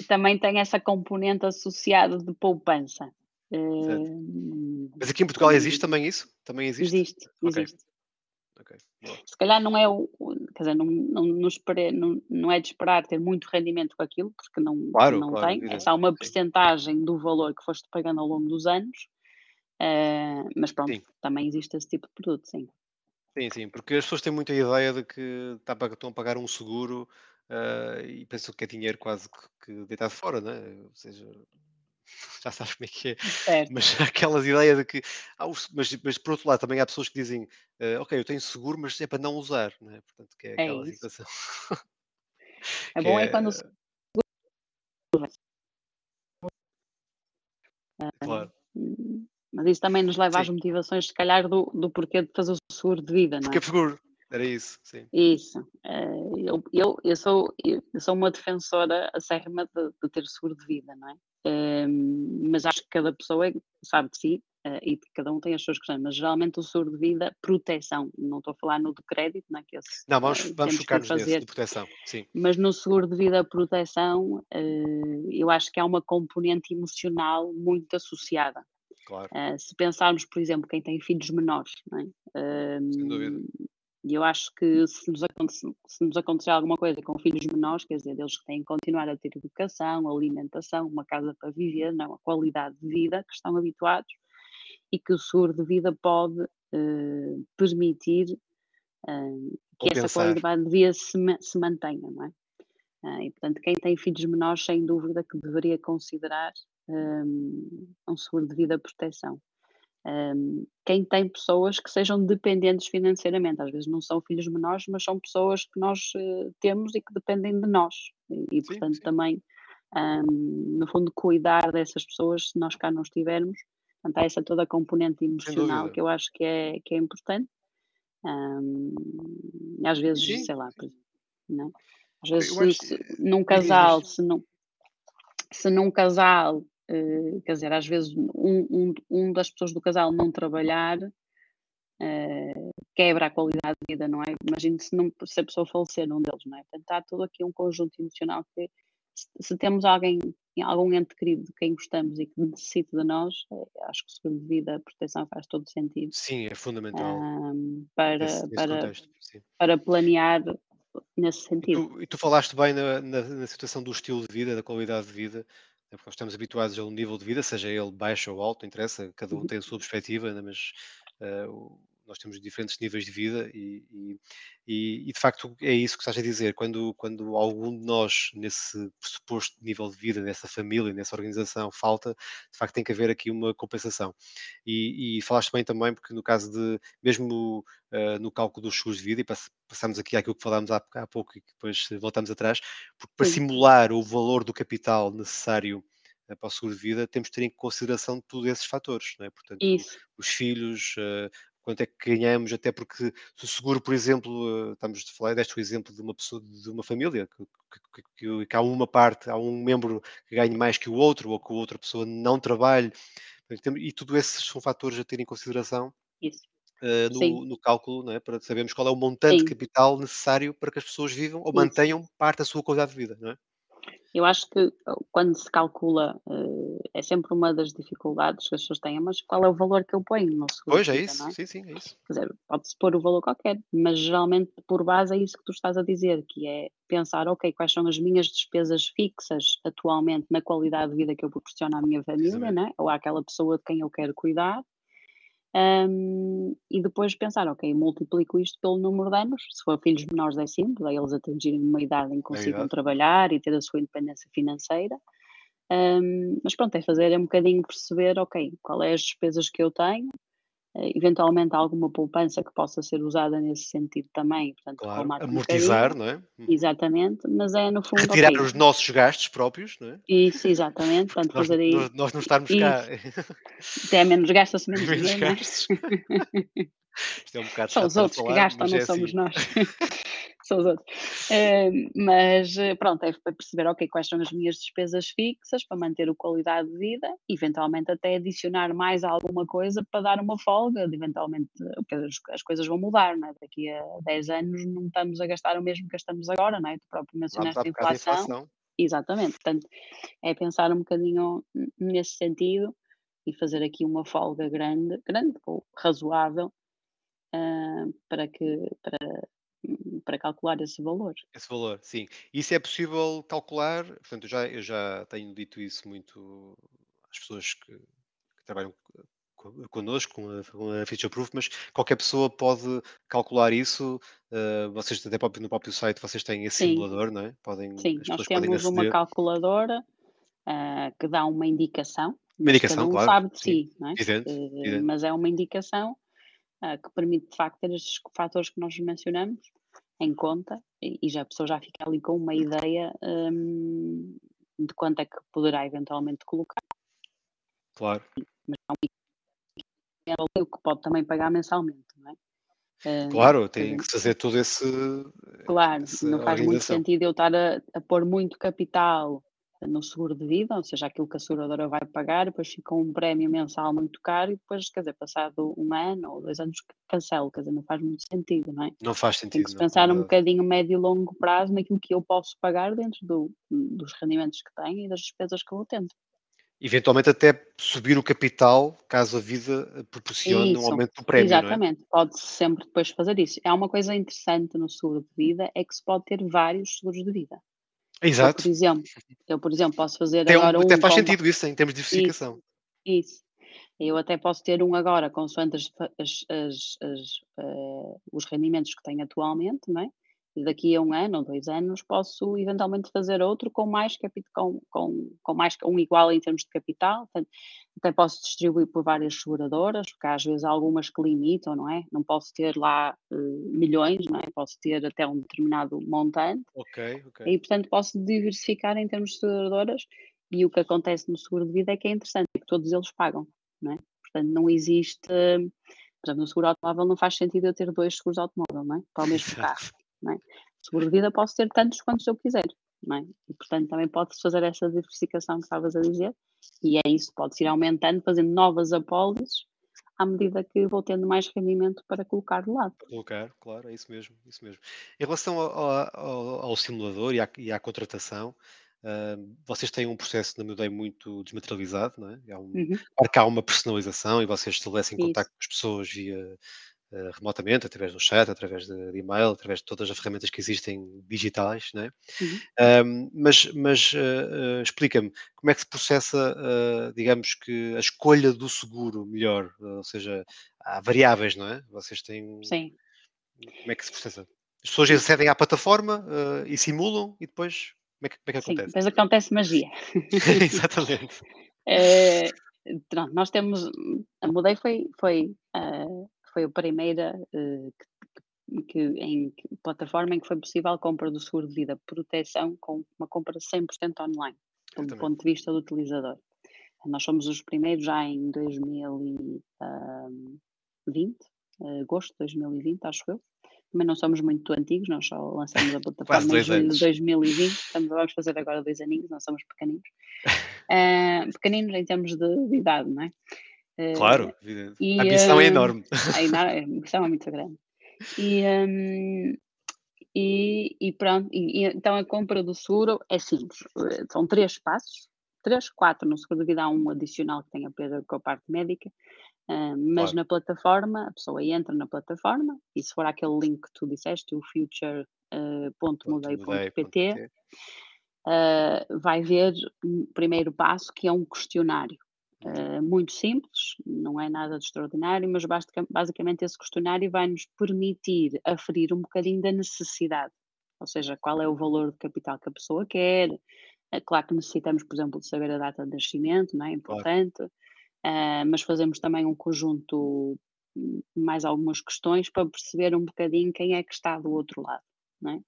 Speaker 3: Também tem essa componente associada de poupança. Eh,
Speaker 1: Mas aqui em Portugal existe também isso? Também existe?
Speaker 3: Existe,
Speaker 1: Ok.
Speaker 3: existe. Se calhar não é o. Quer dizer, não, não, não, espere- não, não é de esperar ter muito rendimento com aquilo, porque não,
Speaker 1: Claro,
Speaker 3: não
Speaker 1: claro,
Speaker 3: tem. É só uma percentagem do valor que foste pagando ao longo dos anos. Eh, mas pronto,
Speaker 1: Sim.
Speaker 3: também existe esse tipo de produto, sim.
Speaker 1: Sim, sim, porque as pessoas têm muita ideia de que tá estão a pagar um seguro ah, e pensam que é dinheiro quase que, que deitado fora, né? Ou seja, já sabes como é que é.
Speaker 3: Certo.
Speaker 1: Mas aquelas ideias de que. Ah, mas, mas por outro lado, também há pessoas que dizem: ah, Ok, eu tenho seguro, mas é para não usar, né? Portanto, que é
Speaker 3: É
Speaker 1: aquela
Speaker 3: isso.
Speaker 1: situação.
Speaker 3: É bom é quando o
Speaker 1: Claro,
Speaker 3: Hum, Mas isso também nos leva às
Speaker 1: Sim.
Speaker 3: motivações, se calhar, do, do porquê de fazer o seguro de vida, não
Speaker 1: Porque
Speaker 3: é?
Speaker 1: é seguro. Era isso, sim.
Speaker 3: Isso. eh, eu, eu, eu, sou, eu eu sou uma defensora acérrima de, de ter seguro de vida, não é? Mas acho que cada pessoa é- sabe de si eh, e cada um tem as suas questões, mas geralmente o seguro de vida, proteção, não estou a falar no de crédito, não é? Que esse,
Speaker 1: Não, vamos,
Speaker 3: eh,
Speaker 1: vamos focar-nos nesse, de proteção. Sim,
Speaker 3: mas no seguro de vida proteção, eh, eu acho que há uma componente emocional muito associada.
Speaker 1: claro,
Speaker 3: se pensarmos, por exemplo, quem tem filhos menores, não é?
Speaker 1: sem dúvida.
Speaker 3: Hum, E eu acho que se nos, acontecer, se nos acontecer alguma coisa com filhos menores, quer dizer, eles têm que continuar a ter educação, alimentação, uma casa para viver, não, a qualidade de vida que estão habituados e que o seguro de vida pode eh, permitir eh, que essa qualidade de vida se, se mantenha, não é? Ah, e, portanto, quem tem filhos menores, sem dúvida que deveria considerar hum, um seguro de vida proteção. Hum, quem tem pessoas que sejam dependentes financeiramente, às vezes não são filhos menores, mas são pessoas que nós eh, temos e que dependem de nós. E, e,
Speaker 1: Sim,
Speaker 3: portanto,
Speaker 1: sim.
Speaker 3: também, hum, no fundo, cuidar dessas pessoas se nós cá não estivermos. Portanto, há essa toda a componente emocional que eu acho que é, que é importante. E às vezes,
Speaker 1: Sim,
Speaker 3: sei lá, não é? Às vezes, se,
Speaker 1: acho
Speaker 3: num casal, se, num, se num casal, eh, quer dizer, às vezes um, um, um das pessoas do casal não trabalhar, eh, quebra a qualidade de vida, não é? Imagine se, não, se a pessoa falecer, um deles, não é? Portanto, há todo aqui um conjunto emocional que, se, se temos alguém, algum ente querido de quem gostamos e que necessita de nós, eh, acho que o seguro de vida, a proteção faz todo sentido.
Speaker 1: Sim, é fundamental
Speaker 3: ahm, para,
Speaker 1: nesse, nesse
Speaker 3: para,
Speaker 1: contexto.
Speaker 3: Para planear nesse
Speaker 1: E
Speaker 3: sentido.
Speaker 1: tu, e tu falaste bem na, na, na situação do estilo de vida, da qualidade de vida, porque nós estamos habituados a um nível de vida, seja ele baixo ou alto, não interessa, cada um
Speaker 3: Uhum.
Speaker 1: tem a sua perspectiva, né, mas o- nós temos diferentes níveis de vida e, e- e- de facto é isso que estás a dizer. Quando, quando algum de nós, nesse pressuposto nível de vida, nessa família, nessa organização, falta, de facto tem que haver aqui uma compensação. E, e falaste bem também, porque no caso de, mesmo uh, no cálculo dos seguros de vida, e pass- passamos aqui àquilo que falámos há, há pouco e depois voltamos atrás, porque para
Speaker 3: Sim.
Speaker 1: simular o valor do capital necessário uh, para o seguro de vida, temos de ter em consideração todos esses fatores, não é? Portanto,
Speaker 3: Isso,
Speaker 1: os filhos, uh, quanto é que ganhamos, até porque se o seguro, por exemplo, uh, estamos a falar, deste o exemplo de uma pessoa, de uma família, que, que- que- que- há uma parte, há um membro que ganhe mais que o outro, ou que a outra pessoa não trabalhe, e tudo esses são fatores a ter em consideração
Speaker 3: isso.
Speaker 1: eh,
Speaker 3: Sim,
Speaker 1: no, no cálculo, não é? para sabermos qual é o montante de
Speaker 3: sim,
Speaker 1: capital necessário para que as pessoas vivam ou
Speaker 3: isso.
Speaker 1: mantenham parte da sua qualidade de vida, não é?
Speaker 3: Eu acho que uh, quando se calcula, eh, é sempre uma das dificuldades que as pessoas têm, mas qual é o valor que eu ponho no seguro
Speaker 1: Pois é isso,
Speaker 3: é?
Speaker 1: sim, sim, é isso.
Speaker 3: Quer dizer, pode-se pôr o valor qualquer, mas geralmente por base é isso que tu estás a dizer, que é pensar, ok, quais são as minhas despesas fixas atualmente na qualidade de vida que eu proporciono à minha família, né? ou àquela pessoa de quem eu quero cuidar, hum, e depois pensar, ok, multiplico isto pelo número de anos, se for filhos menores é simples, é eles atingirem uma idade em que
Speaker 1: Na
Speaker 3: consigam
Speaker 1: idade.
Speaker 3: trabalhar e ter a sua independência financeira, hum, mas pronto, é fazer é um bocadinho perceber, ok, qual é as despesas que eu tenho, eventualmente alguma poupança que possa ser usada nesse sentido também, portanto,
Speaker 1: Claro,
Speaker 3: um
Speaker 1: amortizar,
Speaker 3: bocadinho,
Speaker 1: não é? Uhum.
Speaker 3: exatamente, mas é no fundo,
Speaker 1: Retirar
Speaker 3: ok,
Speaker 1: os nossos gastos próprios, não é?
Speaker 3: isso, exatamente, portanto,
Speaker 1: nós,
Speaker 3: fazer aí,
Speaker 1: nós, nós não estarmos cá
Speaker 3: isso, até menos gasta-se menos
Speaker 1: menos
Speaker 3: dinheiro, é?
Speaker 1: gastos. Isto é um bocado
Speaker 3: São os outros que
Speaker 1: falar,
Speaker 3: gastam,
Speaker 1: mas
Speaker 3: não
Speaker 1: é
Speaker 3: somos
Speaker 1: assim.
Speaker 3: nós. São os outros. Mas eh, pronto, é para perceber, ok, quais são as minhas despesas fixas para manter a qualidade de vida, eventualmente até adicionar mais alguma coisa para dar uma folga, eventualmente, as, as coisas vão mudar, não é? Daqui a 10 anos não estamos a gastar o mesmo que gastamos agora, não é? Tu próprio mencionaste a inflação,
Speaker 1: inflação.
Speaker 3: exatamente, portanto, é pensar um bocadinho nesse sentido e fazer aqui uma folga grande, grande ou razoável, ah, para que para, para calcular esse valor.
Speaker 1: Esse valor, sim. Isso é possível calcular, portanto, eu já, eu já tenho dito isso muito às pessoas que, que trabalham co- connosco, com a, com a Future Proof, mas qualquer pessoa pode calcular isso. eh, vocês até no próprio site vocês têm esse
Speaker 3: Sim,
Speaker 1: simulador, não é? Podem,
Speaker 3: sim, nós temos uma calculadora ah, que dá uma indicação,
Speaker 1: Uma
Speaker 3: mas cada
Speaker 1: indicação,
Speaker 3: um
Speaker 1: claro,
Speaker 3: sabe de
Speaker 1: sim.
Speaker 3: si, não é?
Speaker 1: Evidente,
Speaker 3: Eh,
Speaker 1: evidente.
Speaker 3: mas é uma indicação ah, que permite de facto ter estes fatores que nós mencionamos em conta e, e já a pessoa já fica ali com uma ideia hum, de quanto é que poderá eventualmente colocar.
Speaker 1: Claro.
Speaker 3: Mas é um o que pode também pagar mensalmente, não é?
Speaker 1: Claro, tem que fazer todo esse.
Speaker 3: Claro, não faz muito sentido eu estar a, a pôr muito capital no seguro de vida, ou seja, aquilo que a seguradora vai pagar, depois fica um prémio mensal muito caro e depois, quer dizer, passado um ano ou dois anos cancelo, quer dizer, não faz muito sentido, não é?
Speaker 1: Não faz sentido. Tem
Speaker 3: que se pensar um bocadinho médio e longo prazo naquilo que eu posso pagar dentro do, dos rendimentos que tenho e das despesas que eu vou tendo
Speaker 1: eventualmente até subir o capital, caso a vida proporcione isso, um aumento do prémio.
Speaker 3: É? Exatamente, é? pode -se sempre depois fazer isso. Há uma coisa interessante no seguro de vida, é que se pode ter vários seguros de vida.
Speaker 1: Exato.
Speaker 3: Eu, por exemplo, eu, por exemplo, posso fazer
Speaker 1: Tem
Speaker 3: agora
Speaker 1: um. Até faz
Speaker 3: com...
Speaker 1: sentido isso em termos de diversificação.
Speaker 3: Isso. isso. Eu até posso ter um agora consoante as, as, as, uh, os rendimentos que tenho atualmente, não é? E daqui a um ano ou dois anos posso eventualmente fazer outro com mais capital, com, com, com mais um igual em termos de capital, portanto, até posso distribuir por várias seguradoras, porque às vezes há algumas que limitam, não é? Não posso ter lá uh, milhões, não é? Posso ter até um determinado montante.
Speaker 1: Ok, ok.
Speaker 3: E portanto posso diversificar em termos de seguradoras e o que acontece no seguro de vida é que é interessante, é que todos eles pagam, não é? Portanto, não existe, por exemplo, no seguro automóvel não faz sentido eu ter dois seguros automóvel, não é? Para o mesmo carro. É? Seguro de vida posso ter tantos quantos eu quiser, é? E portanto também pode-se fazer essa diversificação que estavas a dizer, e é isso, pode-se ir aumentando, fazendo novas apólices à medida que vou tendo mais rendimento para colocar de lado.
Speaker 1: Colocar, claro, é isso mesmo, isso mesmo. Em relação ao, ao, ao simulador e à, e à contratação, uh, vocês têm um processo, na minha ideia, muito desmaterializado, não é? Há um,
Speaker 3: Uhum.
Speaker 1: Claro que há uma personalização e vocês estabelecem contacto com as pessoas via uh, remotamente, através do chat, através de, de, e-mail, através de todas as ferramentas que existem digitais, né?
Speaker 3: Uhum.
Speaker 1: mas mas uh, explica-me como é que se processa, digamos que a escolha do seguro melhor, ou seja, há variáveis, não é? Vocês têm.
Speaker 3: Sim.
Speaker 1: Como é que se processa? As pessoas acedem à plataforma e simulam e depois como é que, como é que
Speaker 3: Sim,
Speaker 1: acontece?
Speaker 3: depois acontece magia.
Speaker 1: Exatamente.
Speaker 3: É, pronto, nós temos. A Mudei foi, foi uh, foi a primeira uh, que, que, em que, plataforma em que foi possível a compra do seguro de vida proteção com uma compra 100% online, do ponto de vista do utilizador. Nós somos os primeiros já em 2020, uh, agosto de 2020, acho eu. Também não somos muito antigos, nós só lançamos a plataforma em julho de 2020, portanto vamos fazer agora dois aninhos, não somos pequeninos. Uh, pequeninos em termos de, de idade, não é?
Speaker 1: Claro, uh, e, a missão uh, é enorme.
Speaker 3: A missão é muito grande. E, um, e, e, pronto, e, então a compra do seguro é simples. São três passos, três, quatro no seguro de vida, há um adicional que tem a ver com a parte médica, uh, mas claro. na plataforma, a pessoa entra na plataforma e se for aquele link que tu disseste, o future.mudei.pt, uh, vai ver o primeiro passo que é um questionário. Uh, muito simples, não é nada de extraordinário, mas basicamente esse questionário vai nos permitir aferir um bocadinho da necessidade, ou seja, qual é o valor de capital que a pessoa quer. É claro que necessitamos, por exemplo, de saber a data de nascimento, não é importante, claro. uh, mas fazemos também um conjunto, mais algumas questões para perceber um bocadinho quem é que está do outro lado. Não é?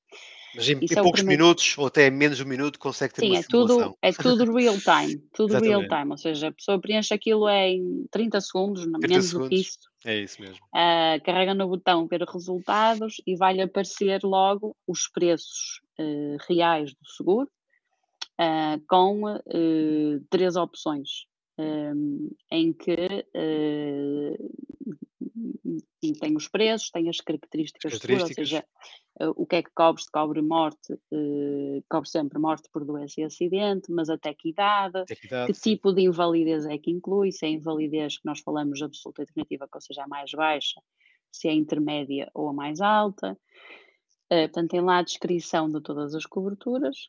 Speaker 1: Mas em, em é poucos minutos, ou até menos de um minuto, consegue ter
Speaker 3: Sim,
Speaker 1: uma
Speaker 3: é tudo, é tudo real time, tudo real time, ou seja, a pessoa preenche aquilo em 30 segundos, 30 menos segundos. do que isso.
Speaker 1: É isso mesmo.
Speaker 3: Uh, carrega no botão ver resultados e vai-lhe aparecer logo os preços uh, reais do seguro, uh, com três opções, em que tem os preços, tem as características, as características. Seguro, ou seja, uh, o que é que cobre, se cobre morte, uh, cobre sempre morte por doença e acidente, mas até que idade,
Speaker 1: até que, idade,
Speaker 3: que tipo de invalidez é que inclui, se é invalidez que nós falamos absoluta e definitiva, que ou seja, a mais baixa, se é intermédia ou a mais alta. Uh, portanto, tem lá a descrição de todas as coberturas,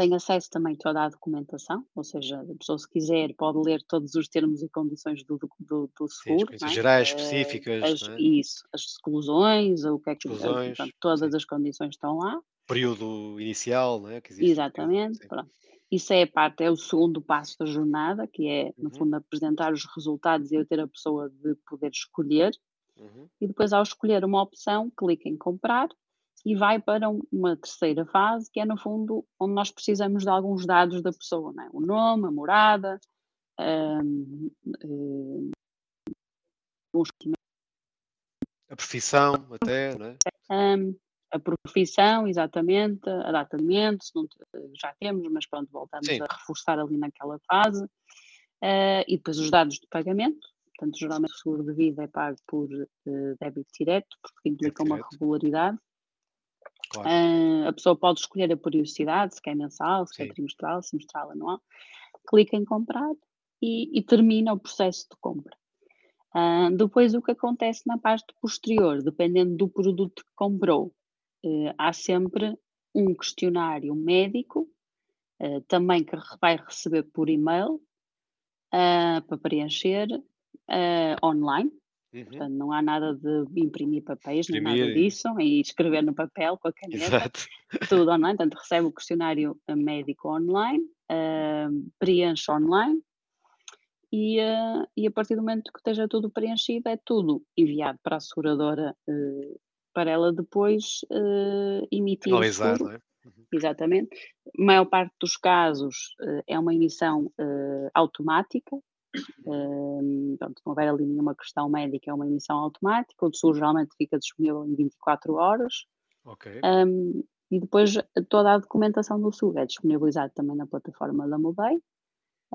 Speaker 3: tem acesso também toda a documentação, ou seja, a pessoa se quiser pode ler todos os termos e condições do, do, do seguro.
Speaker 1: Sim, as é? gerais, específicas.
Speaker 3: As,
Speaker 1: é?
Speaker 3: Isso, as exclusões, o que é que exclusões, portanto, todas sim. as condições estão lá.
Speaker 1: Período inicial, não é? Que
Speaker 3: existe, Exatamente, pronto. Isso é a parte, é o segundo passo da jornada, que é, no uhum. fundo, apresentar os resultados e eu ter a pessoa de poder escolher. Uhum. E depois, ao escolher uma opção, clica em comprar e vai para uma terceira fase, que é no fundo onde nós precisamos de alguns dados da pessoa, é? o nome, a morada, um, um, alguns
Speaker 1: A profissão, até, não é?
Speaker 3: um, a profissão, exatamente, a data de momento, não, já temos, mas pronto, voltamos
Speaker 1: Sim.
Speaker 3: a reforçar ali naquela fase. Uh, e depois os dados de pagamento, portanto, geralmente o seguro de vida é pago por uh, débito direto, porque implica uma regularidade.
Speaker 1: Claro.
Speaker 3: Uh, a pessoa pode escolher a periodicidade, se quer mensal, se
Speaker 1: Sim.
Speaker 3: quer trimestral, semestral, anual. Clica em comprar e, e termina o processo de compra. Uh, depois, o que acontece na parte posterior, dependendo do produto que comprou, uh, há sempre um questionário médico, também que vai receber por e-mail, para preencher online.
Speaker 1: Uhum.
Speaker 3: Portanto, não há nada de imprimir papéis, nem nada disso, e escrever no papel com a caneta
Speaker 1: Exato.
Speaker 3: tudo online, portanto recebe o questionário eh, médico online, eh, preenche online e, eh, e a partir do momento que esteja tudo preenchido é tudo enviado para a seguradora eh, para ela depois eh, emitir
Speaker 1: Analisar, não é? Uhum.
Speaker 3: Exatamente. A maior parte dos casos é uma emissão automática. Eh, se não houver ali nenhuma questão médica, é uma emissão automática. O seguro geralmente fica disponível em 24 horas.
Speaker 1: Ok.
Speaker 3: Um, e depois toda a documentação do SUG é disponibilizada também na plataforma da Mudei,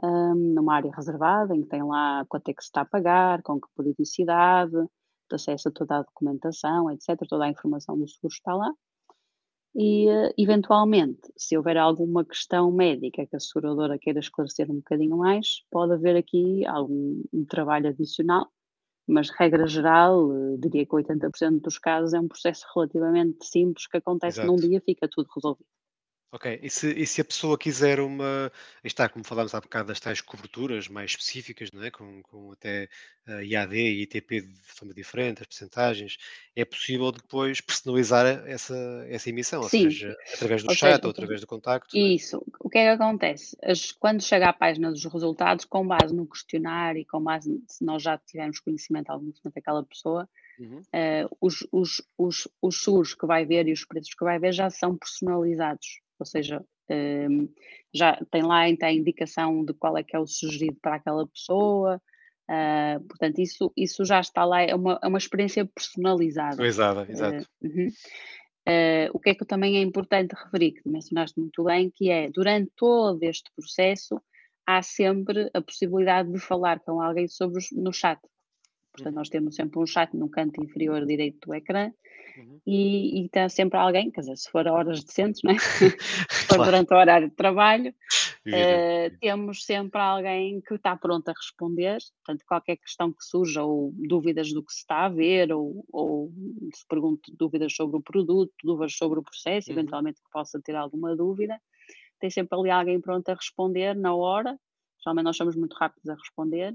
Speaker 3: um, numa área reservada, em que tem lá quanto é que se está a pagar, com que periodicidade, de acesso a toda a documentação, etc. Toda a informação do seguro está lá. E, eh, eventualmente, se houver alguma questão médica que a seguradora queira esclarecer um bocadinho mais, pode haver aqui algum um trabalho adicional, mas regra geral, eh, diria que 80% dos casos é um processo relativamente simples que acontece num
Speaker 1: Exato.
Speaker 3: dia, fica tudo resolvido.
Speaker 1: Ok, e se, e se a pessoa quiser uma, está, como falámos há bocado, das tais coberturas mais específicas, não é? com, com até uh, IAD e ITP de forma diferente, as percentagens, é possível depois personalizar essa, essa emissão, ou
Speaker 3: Sim,
Speaker 1: seja, através do
Speaker 3: ou
Speaker 1: chat
Speaker 3: seja,
Speaker 1: ou através do contacto, é?
Speaker 3: isso. O que é que acontece? As- quando chega à página dos resultados, com base no questionário e com base se nós já tivermos conhecimento, algum daquela pessoa,
Speaker 1: Uhum.
Speaker 3: eh, os, os, os, os seguros que vai ver e os preços que vai ver já são personalizados, ou seja, ehm, já tem lá então a indicação de qual é que é o sugerido para aquela pessoa, ah, portanto, isso, isso já está lá, é uma, é uma experiência personalizada.
Speaker 1: Personalizada, exato.
Speaker 3: uhum. Eh, o que é que também é importante referir, que mencionaste muito bem, que é durante todo este processo há sempre a possibilidade de falar com alguém sobre os, no chat. Portanto, nós temos sempre um chat no canto inferior direito do ecrã
Speaker 1: Uhum.
Speaker 3: e, e está sempre alguém, quer dizer, se for a horas decentes, não é? se for
Speaker 1: Claro,
Speaker 3: durante o horário de trabalho, eh, temos sempre alguém que está pronto a responder. Portanto, qualquer questão que surja, ou dúvidas do que se está a ver, ou, ou se pergunte dúvidas sobre o produto, dúvidas sobre o processo,
Speaker 1: Uhum.
Speaker 3: eventualmente que possa ter alguma dúvida, tem sempre ali alguém pronto a responder na hora. Geralmente nós somos muito rápidos a responder.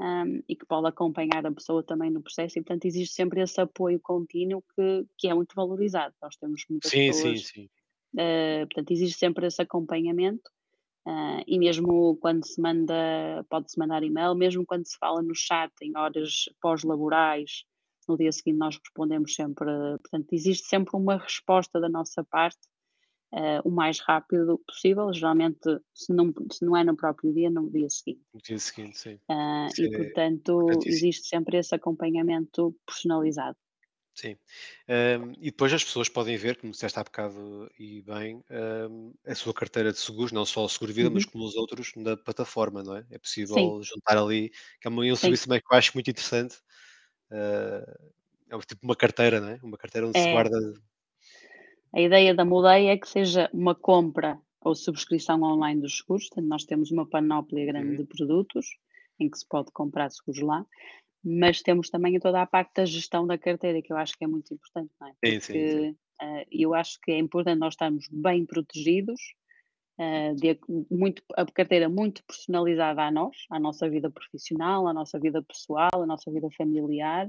Speaker 3: Um, e que pode acompanhar a pessoa também no processo, e portanto existe sempre esse apoio contínuo que, que é muito valorizado. Nós temos muitas
Speaker 1: Sim, sim,
Speaker 3: pessoas
Speaker 1: sim.
Speaker 3: Uh, portanto, existe sempre esse acompanhamento. uh, e mesmo quando se manda, pode-se mandar e-mail, mesmo quando se fala no chat em horas pós-laborais, no dia seguinte nós respondemos sempre. Portanto, existe sempre uma resposta da nossa parte uh, o mais rápido possível, geralmente, se não, se não é no próprio dia, no dia seguinte.
Speaker 1: No dia seguinte, sim.
Speaker 3: Uh,
Speaker 1: Isso
Speaker 3: e,
Speaker 1: é
Speaker 3: portanto,
Speaker 1: importantíssimo.
Speaker 3: existe sempre esse acompanhamento personalizado.
Speaker 1: Sim. Ahm, e depois as pessoas podem ver, como disseste há bocado e bem, ahm, a sua carteira de seguros, não só o seguro de vida, mas
Speaker 3: Uhum.
Speaker 1: como os outros na plataforma, não é? É
Speaker 3: Sim,
Speaker 1: possível juntar ali, que é um um
Speaker 3: sim.
Speaker 1: serviço também que eu acho muito interessante. ah, é um tipo uma carteira, não é? Uma carteira onde se
Speaker 3: É,
Speaker 1: guarda.
Speaker 3: A ideia da Mudei é que seja uma compra ou subscrição online dos seguros. Portanto, nós temos uma panóplia grande
Speaker 1: Uhum.
Speaker 3: de produtos em que se pode comprar seguros lá, mas temos também toda a parte da gestão da carteira, que eu acho que é muito importante, não é?
Speaker 1: Sim, sim, sim.
Speaker 3: Porque eh, eu acho que é importante nós estarmos bem protegidos, eh, de muito, a carteira muito personalizada a nós, à nossa vida profissional, à nossa vida pessoal, à nossa vida familiar.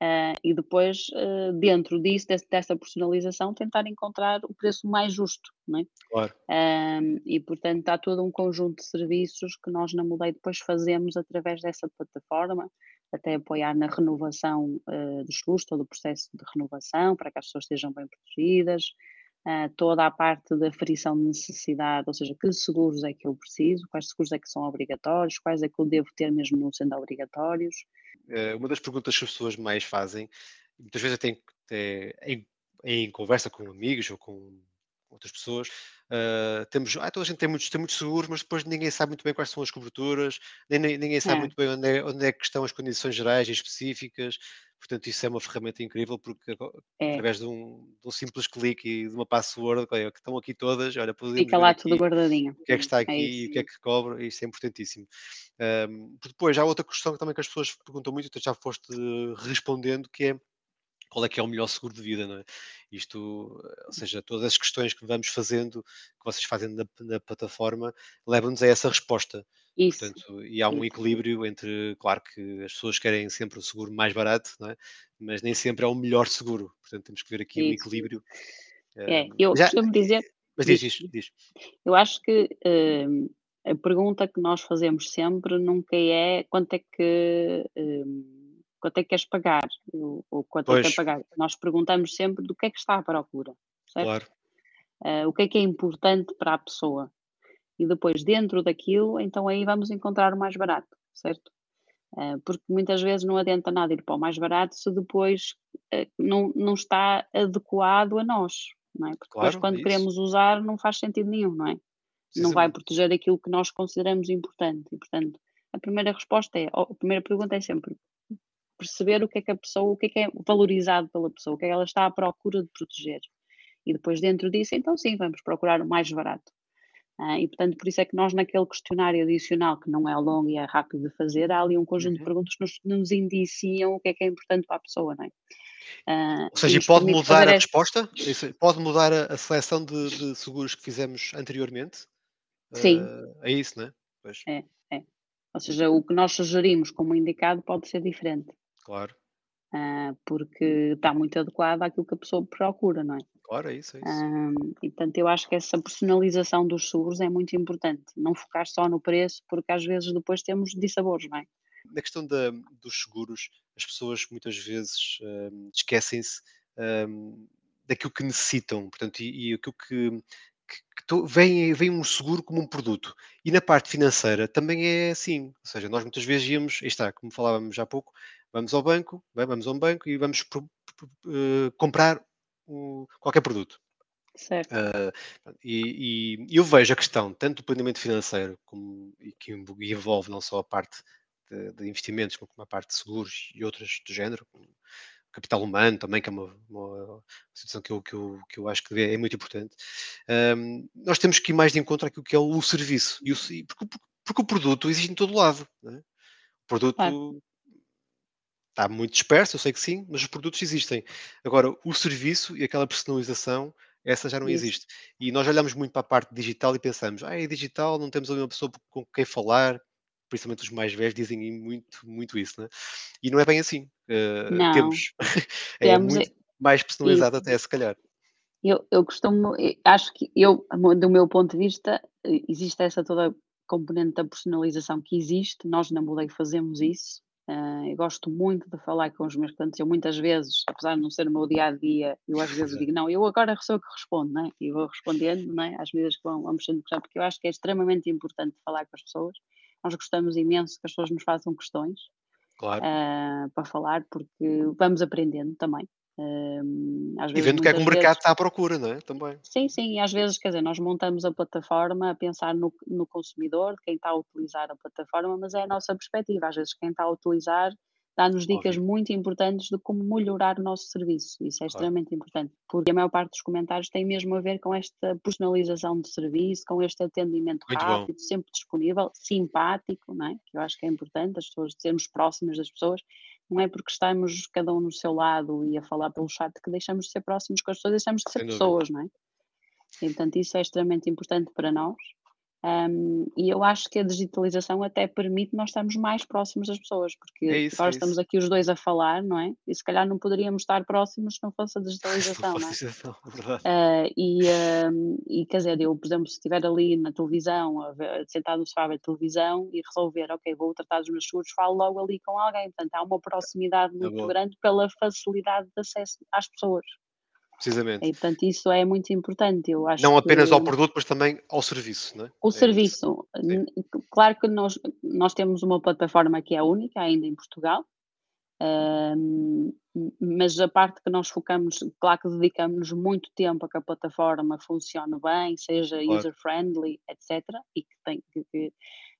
Speaker 3: Ah, e depois, ah, dentro disso, desse- dessa personalização, tentar encontrar o preço mais justo, não é?
Speaker 1: Claro.
Speaker 3: Ahm, e, portanto, há todo um conjunto de serviços que nós na Mudei depois fazemos através dessa plataforma, até apoiar na renovação dos seguros, todo o processo de renovação, para que as pessoas estejam bem protegidas, uh, toda a parte da frição de necessidade, ou seja, que seguros é que eu preciso, quais seguros é que são obrigatórios, quais é que eu devo ter mesmo não sendo obrigatórios.
Speaker 1: Uh, uma das perguntas que as pessoas mais fazem, muitas vezes até em, em conversa com amigos ou com outras pessoas, Uh, temos, ah, toda a gente tem muitos, tem muitos seguros, mas depois ninguém sabe muito bem quais são as coberturas, nem, ninguém sabe é. muito bem onde é, onde é que estão as condições gerais e específicas. Portanto, isso é uma ferramenta incrível porque é. através de um, de um, simples clique e de uma password que estão aqui todas, olha,
Speaker 3: podemos Fica lá tudo guardadinho.
Speaker 1: O que é que está aqui é e o que é que cobra, isso é importantíssimo. Um, depois, há outra questão também que as pessoas perguntam muito, tu já foste respondendo, que é qual é que é o melhor seguro de vida, não é? Isto, ou seja, todas as questões que vamos fazendo, que vocês fazem na, na plataforma, levam-nos a essa resposta. Isso. Portanto, e há um equilíbrio entre, claro que as pessoas querem sempre o seguro mais barato, não é? mas nem sempre é o melhor seguro. Portanto, temos que ver aqui o um equilíbrio.
Speaker 3: É, eu Já, costumo dizer.
Speaker 1: Mas diz, diz, diz.
Speaker 3: Eu acho que hum, a pergunta que nós fazemos sempre nunca é quanto é que. Hum, quanto é que queres pagar? Ou, quanto pois. é que quer pagar? Nós perguntamos sempre do que é que está à procura, certo? Claro. Uh, o que é que é importante para a pessoa? E depois, dentro daquilo, então aí vamos encontrar o mais barato, certo? Uh, porque muitas vezes não adianta nada ir para o mais barato se depois uh, não, não está adequado a nós, não é? Porque claro, depois, quando é queremos usar, não faz sentido nenhum, não é? Não vai proteger aquilo que nós consideramos importante. E, portanto, a primeira resposta é, a primeira pergunta é sempre perceber o que é que a pessoa, o que é que é valorizado pela pessoa, o que é que ela está à procura de proteger. E depois dentro disso, então sim, vamos procurar o mais barato. Ah, e portanto, por isso é que nós naquele questionário adicional, que não é longo e é rápido de fazer, há ali um conjunto uhum. de perguntas que nos, nos, indiciam o que é que é importante para a pessoa, não é?
Speaker 1: Ah, Ou seja, pode mudar a resposta? Pode mudar a, a seleção de, de, seguros que fizemos anteriormente?
Speaker 3: Sim.
Speaker 1: Uh, é isso, não é?
Speaker 3: Pois. É, é. Ou seja, o que nós sugerimos como indicado pode ser diferente.
Speaker 1: Claro.
Speaker 3: Uh, porque está muito adequado àquilo que a pessoa procura, não é?
Speaker 1: Claro, é isso, é isso.
Speaker 3: Uh, e portanto, eu acho que essa personalização dos seguros é muito importante. Não focar só no preço, porque às vezes depois temos dissabores, não é?
Speaker 1: Na questão da, dos seguros, as pessoas muitas vezes uh, esquecem-se daquilo que necessitam, portanto, e, e aquilo que, que, vem, vem um seguro como um produto. E na parte financeira também é assim. Ou seja, nós muitas vezes íamos, está, como falávamos há pouco, Vamos ao banco, vamos a um banco e vamos uh, comprar qualquer produto.
Speaker 3: Certo. Uh,
Speaker 1: e, e, eu vejo a questão tanto do planeamento financeiro como, e que envolve não só a parte de, de, investimentos, como a parte de seguros e outras do género, capital humano também, que é uma, uma situação que eu, que, eu, que eu acho que é muito importante. Um, nós temos que ir mais de encontro àquilo que é o, o serviço, e o, porque, porque, o produto existe em todo lado. É? O produto claro está muito disperso, eu sei que sim, mas os produtos existem. Agora, o serviço e aquela personalização, essa já não Isso. existe. E nós olhamos muito para a parte digital e pensamos, ah, é digital, não temos ali uma pessoa com quem falar, principalmente os mais velhos dizem muito, muito isso, né? E não é bem assim. Uh, não. Temos. é temos muito mais personalizado até, se calhar.
Speaker 3: Eu, eu costumo, acho que eu, do meu ponto de vista, existe essa toda componente da personalização que existe, nós na Mulei fazemos isso, Uh, eu gosto muito de falar com os meus clientes. Eu muitas vezes, apesar de não ser o meu dia a dia, eu às vezes digo, não, eu agora sou o que respondo, né? e vou respondendo né? às medidas que vão, vamos sendo porque eu acho que é extremamente importante falar com as pessoas. Nós gostamos imenso que as pessoas nos façam questões claro. uh, para falar, porque vamos aprendendo também
Speaker 1: e vendo o que é que o mercado vezes, está à procura, não é? Também.
Speaker 3: Sim, sim, e às vezes, quer dizer, nós montamos a plataforma a pensar no, no consumidor, quem está a utilizar a plataforma, mas é a nossa perspectiva. Às vezes, quem está a utilizar dá-nos dicas Óbvio. muito importantes de como melhorar o nosso serviço. Isso é claro. extremamente importante, porque a maior parte dos comentários tem mesmo a ver com esta personalização de serviço, com este atendimento muito rápido, bom. sempre disponível, simpático, não é? que eu acho que é importante, as pessoas sermos próximas das pessoas não é porque estamos cada um no seu lado e a falar pelo chat que deixamos de ser próximos com as pessoas, deixamos de ser pessoas, não é? E, portanto, isso é extremamente importante para nós. Um, e eu acho que a digitalização até permite nós estarmos mais próximos das pessoas, porque é isso, agora é estamos aqui os dois a falar, não é? E se calhar não poderíamos estar próximos se não fosse a digitalização, não, é? Uh, e, uh, e quer dizer, eu, por exemplo, se estiver ali na televisão, ver, sentado no sofá a ver televisão e resolver, ok, vou tratar dos meus seguros, falo logo ali com alguém. Portanto, há uma proximidade é muito é grande pela facilidade de acesso às pessoas.
Speaker 1: Precisamente.
Speaker 3: E, portanto, isso é muito importante. Eu acho
Speaker 1: Não apenas
Speaker 3: que
Speaker 1: ao produto, mas também ao serviço, não é?
Speaker 3: o
Speaker 1: É
Speaker 3: serviço, claro que nós, nós temos uma plataforma que é única ainda em Portugal, mas a parte que nós focamos, claro que dedicamos muito tempo a que a plataforma funcione bem, seja
Speaker 1: Claro.
Speaker 3: user-friendly, etc. E que tem que,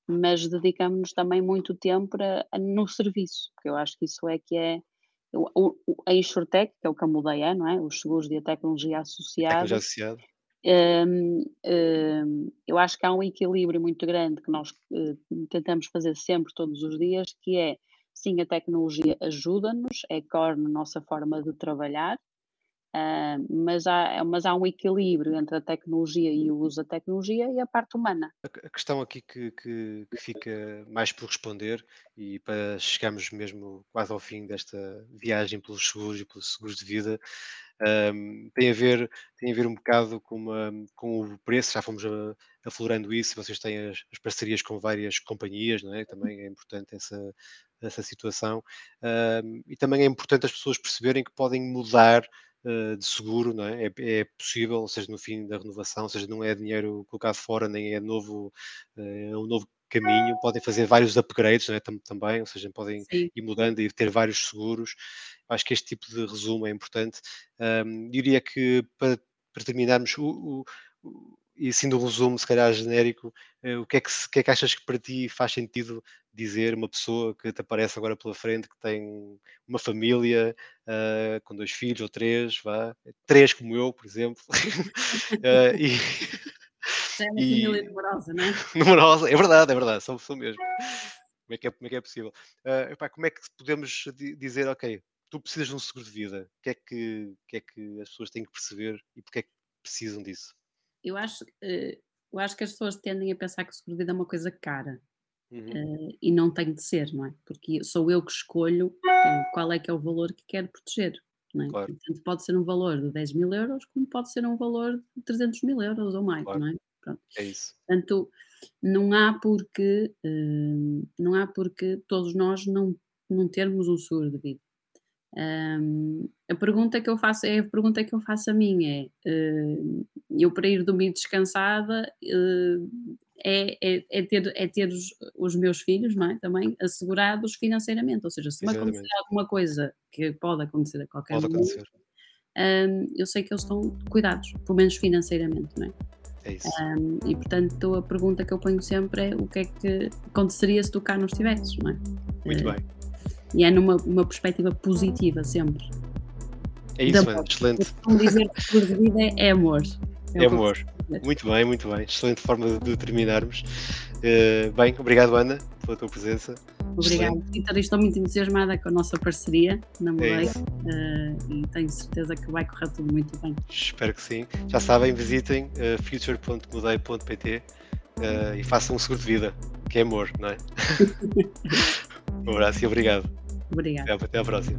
Speaker 3: mas dedicamos também muito tempo a- a- no serviço, porque eu acho que isso é que é o, o- a Insurtech, que é o que a Mudei é, não é? Os seguros e a tecnologia associada.
Speaker 1: Tecnologia associada.
Speaker 3: Hum, hum, eu acho que há um equilíbrio muito grande que nós eh, tentamos fazer sempre, todos os dias, que é, sim, a tecnologia ajuda-nos, é core na nossa forma de trabalhar, ah, mas, há, mas há um equilíbrio entre a tecnologia e o uso da tecnologia e a parte humana.
Speaker 1: A questão aqui que, que- que fica mais por responder, e para chegarmos mesmo quase ao fim desta viagem pelos seguros e pelos seguros de vida, ahm, tem, a ver, tem a ver um bocado com, uma- com o preço, já fomos aflorando isso, vocês têm as, as parcerias com várias companhias, não é? Também é importante essa, essa situação. Ahm, e também é importante as pessoas perceberem que podem mudar de seguro, não é? É, é possível, ou seja, no fim da renovação, ou seja, não é dinheiro colocado fora, nem é novo, eh, é um novo caminho, podem fazer vários upgrades é? Tam- também, ou seja, podem
Speaker 3: Sim.
Speaker 1: ir mudando e ter vários seguros. Acho que este tipo de resumo é importante. Ahm, diria que para, para terminarmos, o- o- e assim do resumo, se calhar genérico, eh, o que, é que, que é que achas que para ti faz sentido dizer uma pessoa que te aparece agora pela frente, que tem uma família, ah, com dois filhos ou três, vá, três como eu, por exemplo, Ah, e
Speaker 2: Já é uma
Speaker 1: E-
Speaker 2: família numerosa, não é?
Speaker 1: numerosa, é verdade, é verdade, sou, sou mesmo. Como é que é, como é, que é possível? Ah, epá, como é que podemos di- dizer, ok, tu precisas de um seguro de vida, o que é que, que, é que as pessoas têm que perceber e porque é que precisam disso?
Speaker 2: Eu acho, eh, eu acho que as pessoas tendem a pensar que o seguro de vida é uma coisa cara.
Speaker 1: Uhum,
Speaker 2: eh, e não tem de ser, não é? Porque sou eu que escolho eh, qual é que é o valor que quero proteger. Não é?
Speaker 1: Claro.
Speaker 2: Portanto, pode ser um valor de 10 mil euros, como pode ser um valor de 300 mil euros ou mais,
Speaker 1: Claro.
Speaker 2: não é? Pronto.
Speaker 1: É isso.
Speaker 2: Portanto, não há porque eh, não há porque todos nós não, não termos um seguro de vida. Ahm, a pergunta que eu faço é a pergunta que eu faço a mim é eh, eu para ir dormir descansada eh, é, é, é ter, é ter os, os meus filhos não é? também assegurados financeiramente, ou seja, se me acontecer alguma coisa que pode acontecer a qualquer
Speaker 1: Pode
Speaker 2: momento, ahm, eu sei que eles estão cuidados, pelo menos financeiramente, não é?
Speaker 1: É isso.
Speaker 2: Um, e portanto a pergunta que eu ponho sempre é o que é que aconteceria se tu cá não estivesses, não é?
Speaker 1: Muito
Speaker 2: eh,
Speaker 1: bem.
Speaker 2: E é numa uma perspectiva positiva sempre.
Speaker 1: É isso. Ana, excelente.
Speaker 2: Como dizer que seguro de vida é, é amor.
Speaker 1: É
Speaker 2: eu
Speaker 1: amor. Muito bem, muito bem. Excelente forma de terminarmos. Eh, bem, obrigado, Ana, pela tua presença.
Speaker 2: Obrigada, Vitor. Estou muito entusiasmada com a nossa parceria na
Speaker 1: É
Speaker 2: Moleia
Speaker 1: isso.
Speaker 2: eh, e tenho certeza que vai correr tudo muito bem.
Speaker 1: Espero que sim. Já sabem, visitem uh, future.mudei.pt uh, e façam um seguro de vida, que é amor, não é? um abraço e obrigado.
Speaker 2: Obrigada.
Speaker 1: Até, até à próxima.